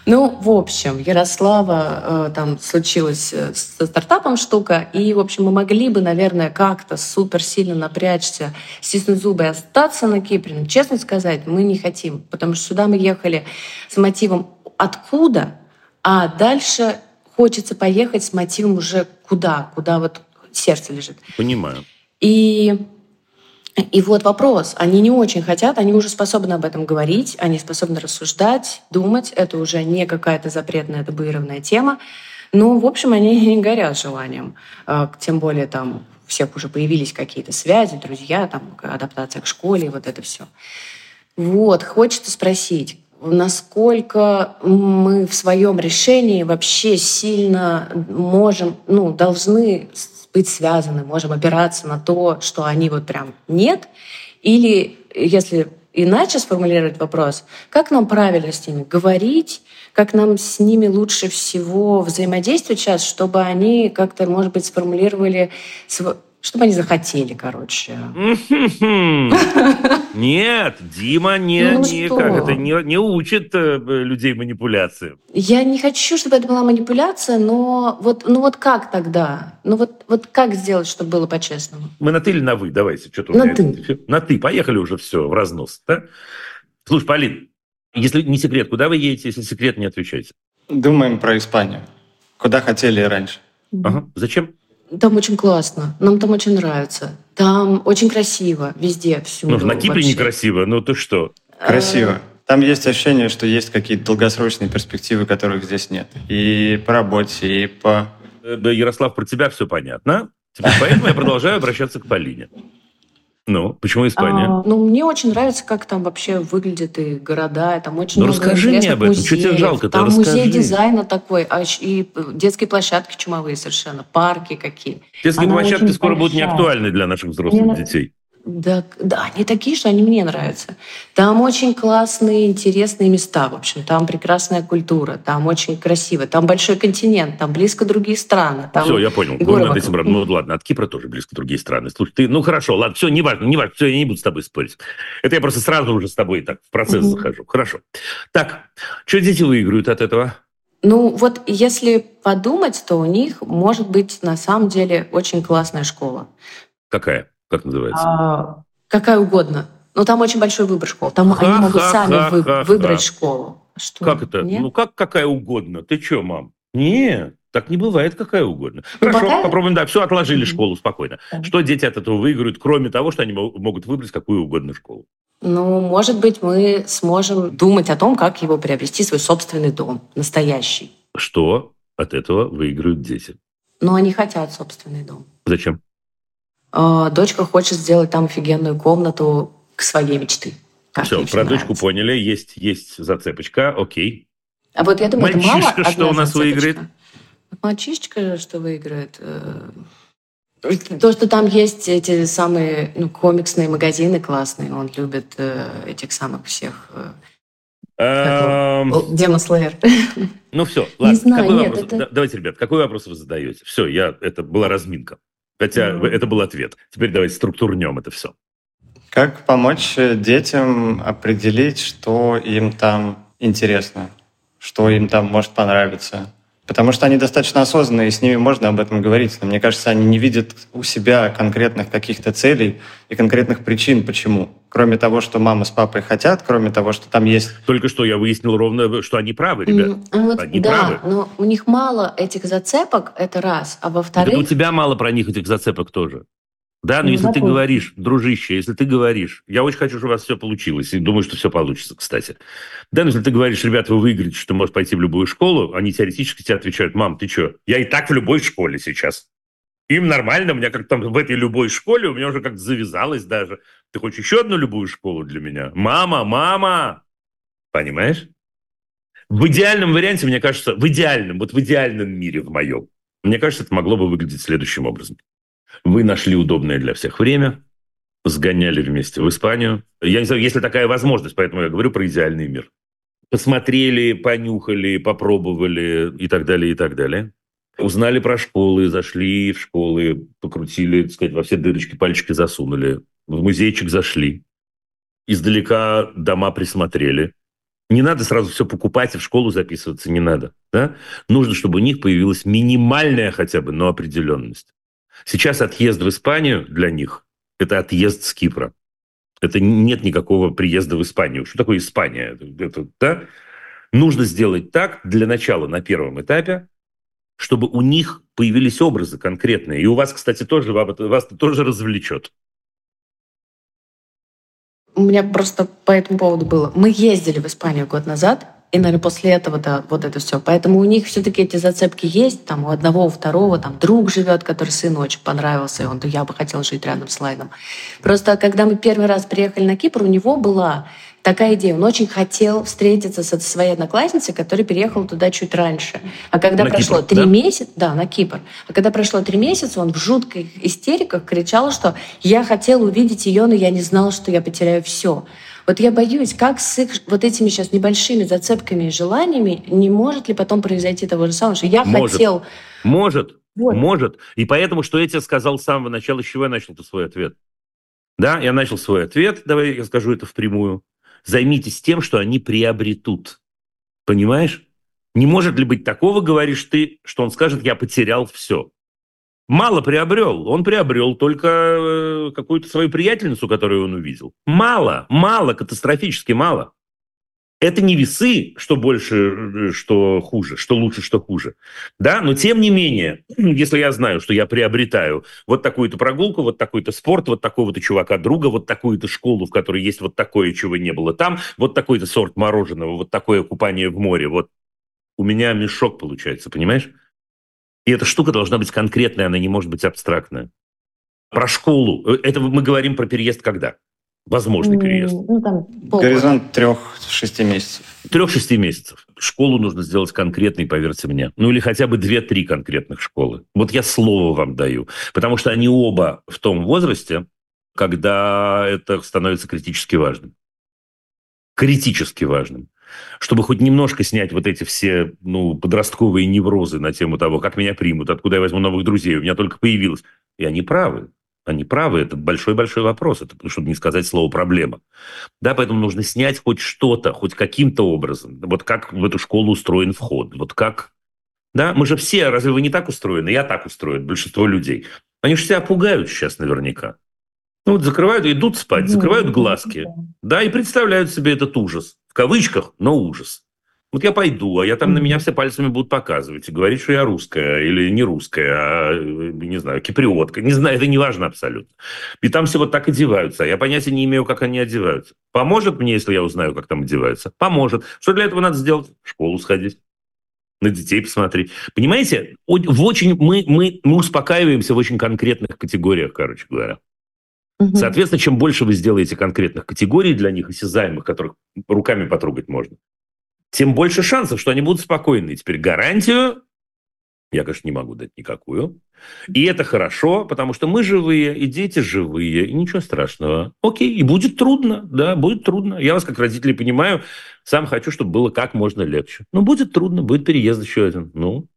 [SPEAKER 9] Ну, в общем, Ярослава, э, там случилась э, со стартапом штука, и, в общем, мы могли бы, наверное, как-то супер сильно напрячься, стиснуть зубы и остаться на Кипре. Но, честно сказать, мы не хотим, потому что сюда мы ехали с мотивом «откуда?», а дальше хочется поехать с мотивом уже «куда?», куда вот сердце лежит.
[SPEAKER 2] понимаю.
[SPEAKER 9] И, и вот вопрос. Они не очень хотят, они уже способны об этом говорить, они способны рассуждать, думать. Это уже не какая-то запретная, табуированная тема. Ну, в общем, они не горят желанием. А, Тем более там у всех уже появились какие-то связи, друзья, там, адаптация к школе, вот это все. Вот, хочется спросить, насколько мы в своем решении вообще сильно можем, ну, должны быть связаны, можем опираться на то, что они вот прям нет, или если иначе сформулировать вопрос, как нам правильно с ними говорить, как нам с ними лучше всего взаимодействовать сейчас, чтобы они как-то, может быть, сформулировали, чтобы они захотели, короче.
[SPEAKER 2] Нет, Дима не,
[SPEAKER 9] Ну
[SPEAKER 2] не,
[SPEAKER 9] что?
[SPEAKER 2] как это, не, не учит э, людей манипуляции.
[SPEAKER 9] Я не хочу, чтобы это была манипуляция, но вот, ну вот как тогда? Ну вот, вот как сделать, чтобы было по-честному?
[SPEAKER 2] Мы на ты или на вы? Давайте. Что-то у
[SPEAKER 9] На ты.
[SPEAKER 2] это- На ты. Поехали уже все в разнос. Да? Слушай, Полин, если не секрет, куда вы едете? Если секрет, не отвечайте.
[SPEAKER 10] Думаем про Испанию. Куда хотели и раньше.
[SPEAKER 2] Ага. Зачем?
[SPEAKER 9] Там очень классно, нам там очень нравится. Там очень красиво, везде, всюду.
[SPEAKER 2] Ну, на Кипре
[SPEAKER 9] вообще.
[SPEAKER 2] некрасиво, ну ты что?
[SPEAKER 10] Красиво. Там есть ощущение, что есть какие-то долгосрочные перспективы, которых здесь нет. И по работе, и по...
[SPEAKER 2] Э, да, Ярослав, про тебя все понятно. Теперь поэтому я продолжаю обращаться к Полине. Ну, почему Испания?
[SPEAKER 9] А, ну, мне очень нравится, как там вообще выглядят и города. и Там очень
[SPEAKER 2] Ну,
[SPEAKER 9] много
[SPEAKER 2] расскажи мне об этом. Чё тебе
[SPEAKER 9] музеев.
[SPEAKER 2] жалко-то?
[SPEAKER 9] Там музей
[SPEAKER 2] Расскажи.
[SPEAKER 9] дизайна такой, а и детские площадки чумовые совершенно, парки какие.
[SPEAKER 2] Детские
[SPEAKER 9] она
[SPEAKER 2] площадки скоро будут не
[SPEAKER 9] большая.
[SPEAKER 2] актуальны для наших взрослых
[SPEAKER 9] Мне-
[SPEAKER 2] детей.
[SPEAKER 9] Да, да, они такие, что они мне нравятся. Там очень классные, интересные места, в общем. Там прекрасная культура, там очень красиво. Там большой континент, там близко другие страны. Там
[SPEAKER 2] Все, я понял.
[SPEAKER 9] горы
[SPEAKER 2] Ну, над этим,
[SPEAKER 9] вокруг.
[SPEAKER 2] ну, ладно, от Кипра тоже близко другие страны. Слушай, ты, ну, хорошо, ладно, все, не важно, не важно, все, я не буду с тобой спорить. Это я просто сразу уже с тобой так в процесс
[SPEAKER 9] Мгм.
[SPEAKER 2] захожу. Хорошо. Так, что дети выиграют от этого?
[SPEAKER 9] Ну, вот если подумать, то у них может быть на самом деле очень классная школа.
[SPEAKER 2] Какая? Как называется?
[SPEAKER 9] А, какая угодно. Но там очень большой выбор школ. Там они могут сами вы-
[SPEAKER 2] Ха-ха-ха-ха.
[SPEAKER 9] выбрать школу. Что?
[SPEAKER 2] как это?
[SPEAKER 9] Нет?
[SPEAKER 2] Ну, как какая угодно? Ты что, мам? Нет, так не бывает, какая угодно.
[SPEAKER 9] Ну,
[SPEAKER 2] Хорошо,
[SPEAKER 9] пока-
[SPEAKER 2] попробуем, да, все, отложили
[SPEAKER 9] Мгм.
[SPEAKER 2] школу спокойно.
[SPEAKER 9] Да.
[SPEAKER 2] Что дети от этого выиграют, кроме того, что они мо- могут выбрать какую угодно школу?
[SPEAKER 9] Ну, может быть, мы сможем думать о том, как его приобрести, свой собственный дом, настоящий.
[SPEAKER 2] Что от этого выиграют дети?
[SPEAKER 9] Но они хотят собственный дом.
[SPEAKER 2] Зачем?
[SPEAKER 9] А, Дочка хочет сделать там офигенную комнату к своей мечты. Как
[SPEAKER 2] Все, про
[SPEAKER 9] всё
[SPEAKER 2] дочку
[SPEAKER 9] нравится.
[SPEAKER 2] поняли, есть, есть зацепочка, окей.
[SPEAKER 9] А вот я думаю, это мало
[SPEAKER 2] Мальчишка что
[SPEAKER 9] одна
[SPEAKER 2] у нас
[SPEAKER 9] зацепочка.
[SPEAKER 2] выиграет?
[SPEAKER 9] Мальчишка что выиграет? Э, То, что там есть эти самые ну, комиксные магазины классные. Он любит э, этих самых всех... э, Демон Слэйер.
[SPEAKER 2] Ну все, ладно.
[SPEAKER 9] знаю,
[SPEAKER 2] какой
[SPEAKER 9] нет, это-
[SPEAKER 2] Да- давайте, ребят, какой вопрос вы задаете? Все, я, это была разминка. Хотя
[SPEAKER 9] Мгм.
[SPEAKER 2] это был ответ. Теперь давайте структурнем это все.
[SPEAKER 10] Как помочь э, детям определить, что им там интересно, что им там может понравиться? Потому что они достаточно осознанные, и с ними можно об этом говорить. Но мне кажется, они не видят у себя конкретных каких-то целей и конкретных причин, почему. Кроме того, что мама с папой хотят, кроме того, что там есть...
[SPEAKER 2] Только что я выяснил ровно, что они правы, ребят.
[SPEAKER 9] Ну вот
[SPEAKER 2] Они
[SPEAKER 9] да,
[SPEAKER 2] правы.
[SPEAKER 9] но у них мало этих зацепок, это раз. А во-вторых...
[SPEAKER 2] это у тебя мало про них этих зацепок тоже. Да, но если ты говоришь, дружище, если ты говоришь, я очень хочу, чтобы у вас все получилось, и думаю, что все получится, кстати. Да, но если ты говоришь, ребята, вы выиграете, что можешь пойти в любую школу, они теоретически тебе отвечают, мам, ты что, я и так в любой школе сейчас. Им нормально, у меня как там в этой любой школе, у меня уже как-то завязалось даже. Ты хочешь еще одну любую школу для меня? Мама, мама! Понимаешь? В идеальном варианте, мне кажется, в идеальном, вот в идеальном мире в моем, мне кажется, это могло бы выглядеть следующим образом. Вы нашли удобное для всех время, сгоняли вместе в Испанию. Я не знаю, есть ли такая возможность, поэтому я говорю про идеальный мир. Посмотрели, понюхали, попробовали и так далее, и так далее. Узнали про школы, зашли в школы, покрутили, так сказать, во все дырочки пальчики засунули. В музейчик зашли. Издалека дома присмотрели. Не надо сразу все покупать и в школу записываться, не надо. Да? Нужно, чтобы у них появилась минимальная хотя бы, но определенность. Сейчас отъезд в Испанию для них – это отъезд с Кипра. Это нет никакого приезда в Испанию. Что такое Испания? Это, да? Нужно сделать так для начала на первом этапе, чтобы у них появились образы конкретные. И у вас, кстати, тоже вас тоже развлечет.
[SPEAKER 9] У меня просто по этому поводу было. Мы ездили в Испанию год назад, и, наверное, после этого, да, вот это все. Поэтому у них все-таки эти зацепки есть. Там у одного, у второго, там друг живет, который сыну очень понравился, и он, я бы хотел жить рядом с Лайном. Просто когда мы первый раз приехали на Кипр, у него была такая идея. Он очень хотел встретиться со своей одноклассницей, которая переехала туда чуть раньше. А когда
[SPEAKER 2] на
[SPEAKER 9] прошло
[SPEAKER 2] Кипр,
[SPEAKER 9] три
[SPEAKER 2] да?
[SPEAKER 9] месяца, да, на Кипр. А когда прошло три месяца, он в жутких истериках кричал, что я хотел увидеть ее, но я не знал, что я потеряю все. Вот я боюсь, как с их вот этими сейчас небольшими зацепками и желаниями не может ли потом произойти того же самого, что я
[SPEAKER 2] Может.
[SPEAKER 9] хотел...
[SPEAKER 2] Может,
[SPEAKER 9] Вот.
[SPEAKER 2] может. И поэтому, что я тебе сказал с самого начала, с чего я начал свой ответ? Да, я начал свой ответ, давай я скажу это впрямую. Займитесь тем, что они приобретут. Понимаешь? Не может ли быть такого, говоришь ты, что он скажет, я потерял все. Мало приобрел. Он приобрел только э, какую-то свою приятельницу, которую он увидел. Мало, мало, катастрофически мало. Это не весы, что больше, э, что хуже, что лучше, что хуже. Да, но тем не менее, если я знаю, что я приобретаю вот такую-то прогулку, вот такой-то спорт, вот такого-то чувака друга, вот такую-то школу, в которой есть вот такое, чего не было там, вот такой-то сорт мороженого, вот такое купание в море, вот у меня мешок получается, понимаешь? И эта штука должна быть конкретная, она не может быть абстрактная. Про школу. Э, Это мы говорим про переезд когда? Возможный переезд.
[SPEAKER 9] Ну, там, полгода.
[SPEAKER 10] Горизонт трех-шести месяцев.
[SPEAKER 2] Трех-шести месяцев. Школу нужно сделать конкретной, поверьте мне. Ну или хотя бы две-три конкретных школы. Вот я слово вам даю. Потому что они оба в том возрасте, когда это становится критически важным. Критически важным. Чтобы хоть немножко снять вот эти все ну, подростковые неврозы на тему того, как меня примут, откуда я возьму новых друзей, у меня только появилось. И они правы. Они правы, это большой-большой вопрос, это, чтобы не сказать слово «проблема». Да, поэтому нужно снять хоть что-то, хоть каким-то образом. Вот как в эту школу устроен вход, вот как... Да, мы же все, разве вы не так устроены? Я так устроен, большинство людей. Они же себя пугают сейчас наверняка. Ну вот закрывают, идут спать, закрывают глазки, да, и представляют себе этот ужас. В кавычках, но ужас. Вот я пойду, а я там на меня все пальцами будут показывать и говорить, что я русская или не русская, а, э, не знаю, киприотка. Не знаю, это не важно абсолютно. И там все вот так одеваются, я понятия не имею, как они одеваются. Поможет мне, если я узнаю, как там одеваются? Поможет. Что для этого надо сделать? В школу сходить на детей посмотреть. Понимаете, в очень, мы, мы, мы успокаиваемся в очень конкретных категориях, короче говоря. Соответственно, чем больше вы сделаете конкретных категорий для них, осязаемых, которых руками потрогать можно, тем больше шансов, что они будут спокойны. И теперь гарантию я, конечно, не могу дать никакую. И это хорошо, потому что мы живые, и дети живые, и ничего страшного. Окей, и будет трудно, да, будет трудно. Я вас как родители понимаю, сам хочу, чтобы было как можно легче. Но будет трудно, будет переезд еще один. Ну,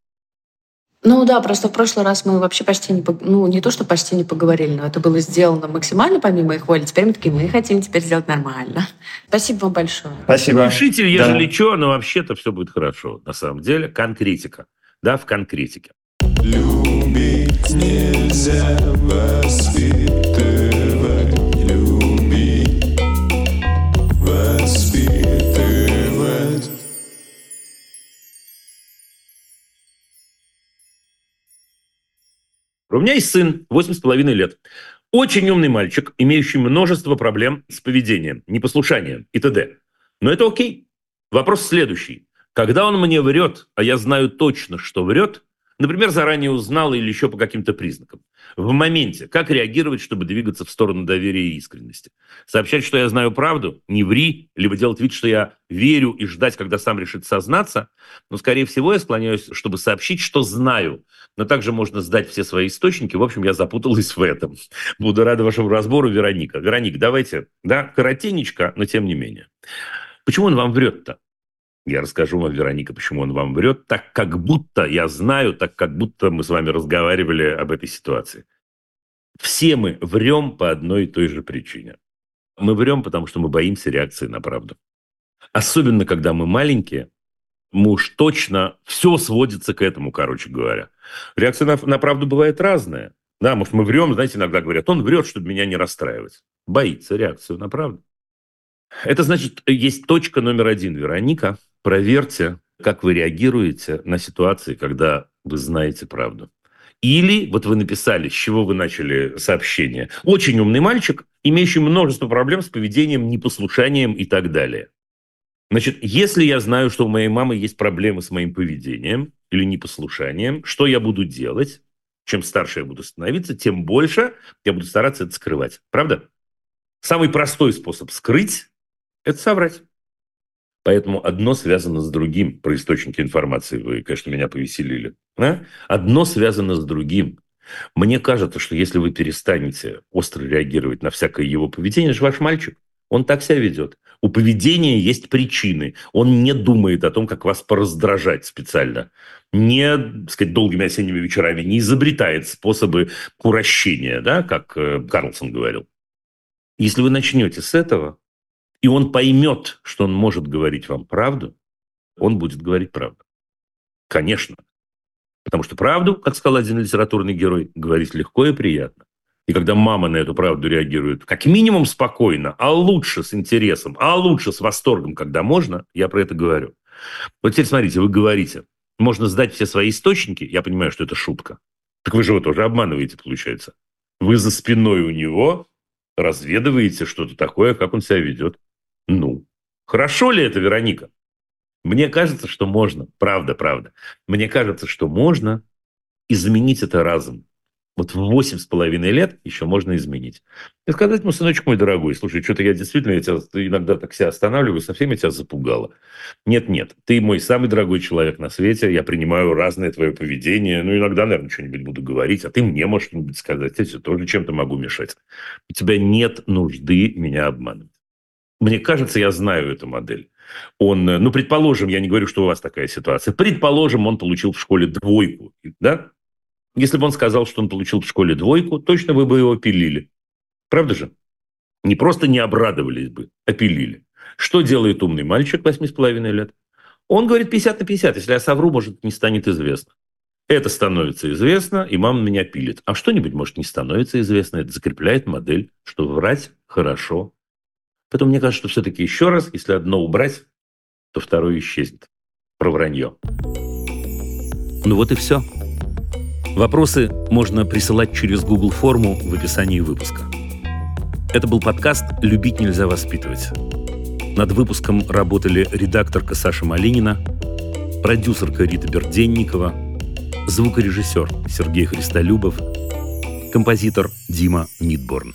[SPEAKER 9] Ну да, просто в прошлый раз мы вообще почти не, ну не то, что почти не поговорили, но это было сделано максимально помимо их воли. Теперь мы такие, мы хотим теперь сделать нормально. Спасибо вам большое.
[SPEAKER 10] Спасибо.
[SPEAKER 2] Пишите,
[SPEAKER 10] Да.
[SPEAKER 2] ежели что, но вообще-то все будет хорошо. На самом деле, конкретика. Да, в конкретике.
[SPEAKER 3] Любить нельзя воспитывать,
[SPEAKER 2] У меня есть сын, 8,5 лет. Очень умный мальчик, имеющий множество проблем с поведением, непослушанием и т.д. Но это окей. Вопрос следующий. Когда он мне врет, а я знаю точно, что врет, Например, заранее узнал или еще по каким-то признакам. В моменте. Как реагировать, чтобы двигаться в сторону доверия и искренности? Сообщать, что я знаю правду, не ври, либо делать вид, что я верю и ждать, когда сам решит сознаться. Но, скорее всего, я склоняюсь, чтобы сообщить, что знаю. Но также можно сдать все свои источники. В общем, я запуталась в этом. Буду рада вашему разбору, Вероника. Вероника, давайте, да, коротенечко, но тем не менее. Почему он вам врет-то? Я расскажу вам, Вероника, почему он вам врет, так как будто я знаю, так как будто мы с вами разговаривали об этой ситуации. Все мы врем по одной и той же причине. Мы врем, потому что мы боимся реакции на правду. Особенно, когда мы маленькие, мы уж точно все сводится к этому, короче говоря. Реакция на, на правду бывает разная. Да, может, мы врем, знаете, иногда говорят, он врет, чтобы меня не расстраивать. Боится реакцию на правду. Это значит, есть точка номер один, Вероника. Проверьте, как вы реагируете на ситуации, когда вы знаете правду. Или, вот вы написали, с чего вы начали сообщение. Очень умный мальчик, имеющий множество проблем с поведением, непослушанием и так далее. Значит, если я знаю, что у моей мамы есть проблемы с моим поведением или непослушанием, что я буду делать? Чем старше я буду становиться, тем больше я буду стараться это скрывать. Правда? Самый простой способ скрыть – это соврать. Поэтому одно связано с другим. Про источники информации вы, конечно, меня повеселили. А? Одно связано с другим. Мне кажется, что если вы перестанете остро реагировать на всякое его поведение, это же ваш мальчик. Он так себя ведет. У поведения есть причины. Он не думает о том, как вас пораздражать специально. Не, так сказать, долгими осенними вечерами не изобретает способы курощения, да, как э, Карлсон говорил. Если вы начнете с этого, и он поймет, что он может говорить вам правду, он будет говорить правду. Конечно. Потому что правду, как сказал один литературный герой, говорить легко и приятно. И когда мама на эту правду реагирует как минимум спокойно, а лучше с интересом, а лучше с восторгом, когда можно, я про это говорю. Вот теперь смотрите, вы говорите, можно сдать все свои источники, я понимаю, что это шутка. Так вы же его тоже обманываете, получается. Вы за спиной у него разведываете что-то такое, как он себя ведет. Ну, хорошо ли это, Вероника? Мне кажется, что можно. Правда, правда. Мне кажется, что можно изменить это разом. Вот в восемь с половиной лет еще можно изменить. И сказать ему, сыночек мой дорогой, слушай, что-то я действительно я тебя иногда так себя останавливаю, совсем я тебя запугала. Нет-нет, ты мой самый дорогой человек на свете, я принимаю разное твое поведение, ну, иногда, наверное, что-нибудь буду говорить, а ты мне можешь что-нибудь сказать, я тебе тоже чем-то могу мешать. У тебя нет нужды меня обманывать. Мне кажется, я знаю эту модель. Он, ну, предположим, я не говорю, что у вас такая ситуация. Предположим, он получил в школе двойку, да? Если бы он сказал, что он получил в школе двойку, точно вы бы его пилили. Правда же? Не просто не обрадовались бы, а пилили. Что делает умный мальчик 8,5 лет? Он говорит 50 на 50. Если я совру, может, не станет известно. Это становится известно, и мама меня пилит. А что-нибудь, может, не становится известно. Это закрепляет модель, что врать хорошо Поэтому мне кажется, что все-таки еще раз, если одно убрать, то второе исчезнет. Про вранье. Ну вот и все. Вопросы можно присылать через Google форму в описании выпуска. Это был подкаст «Любить нельзя воспитывать». Над выпуском работали редакторка Саша Малинина, продюсерка Рита Берденникова, звукорежиссер Сергей Христолюбов, композитор Дима Мидборн.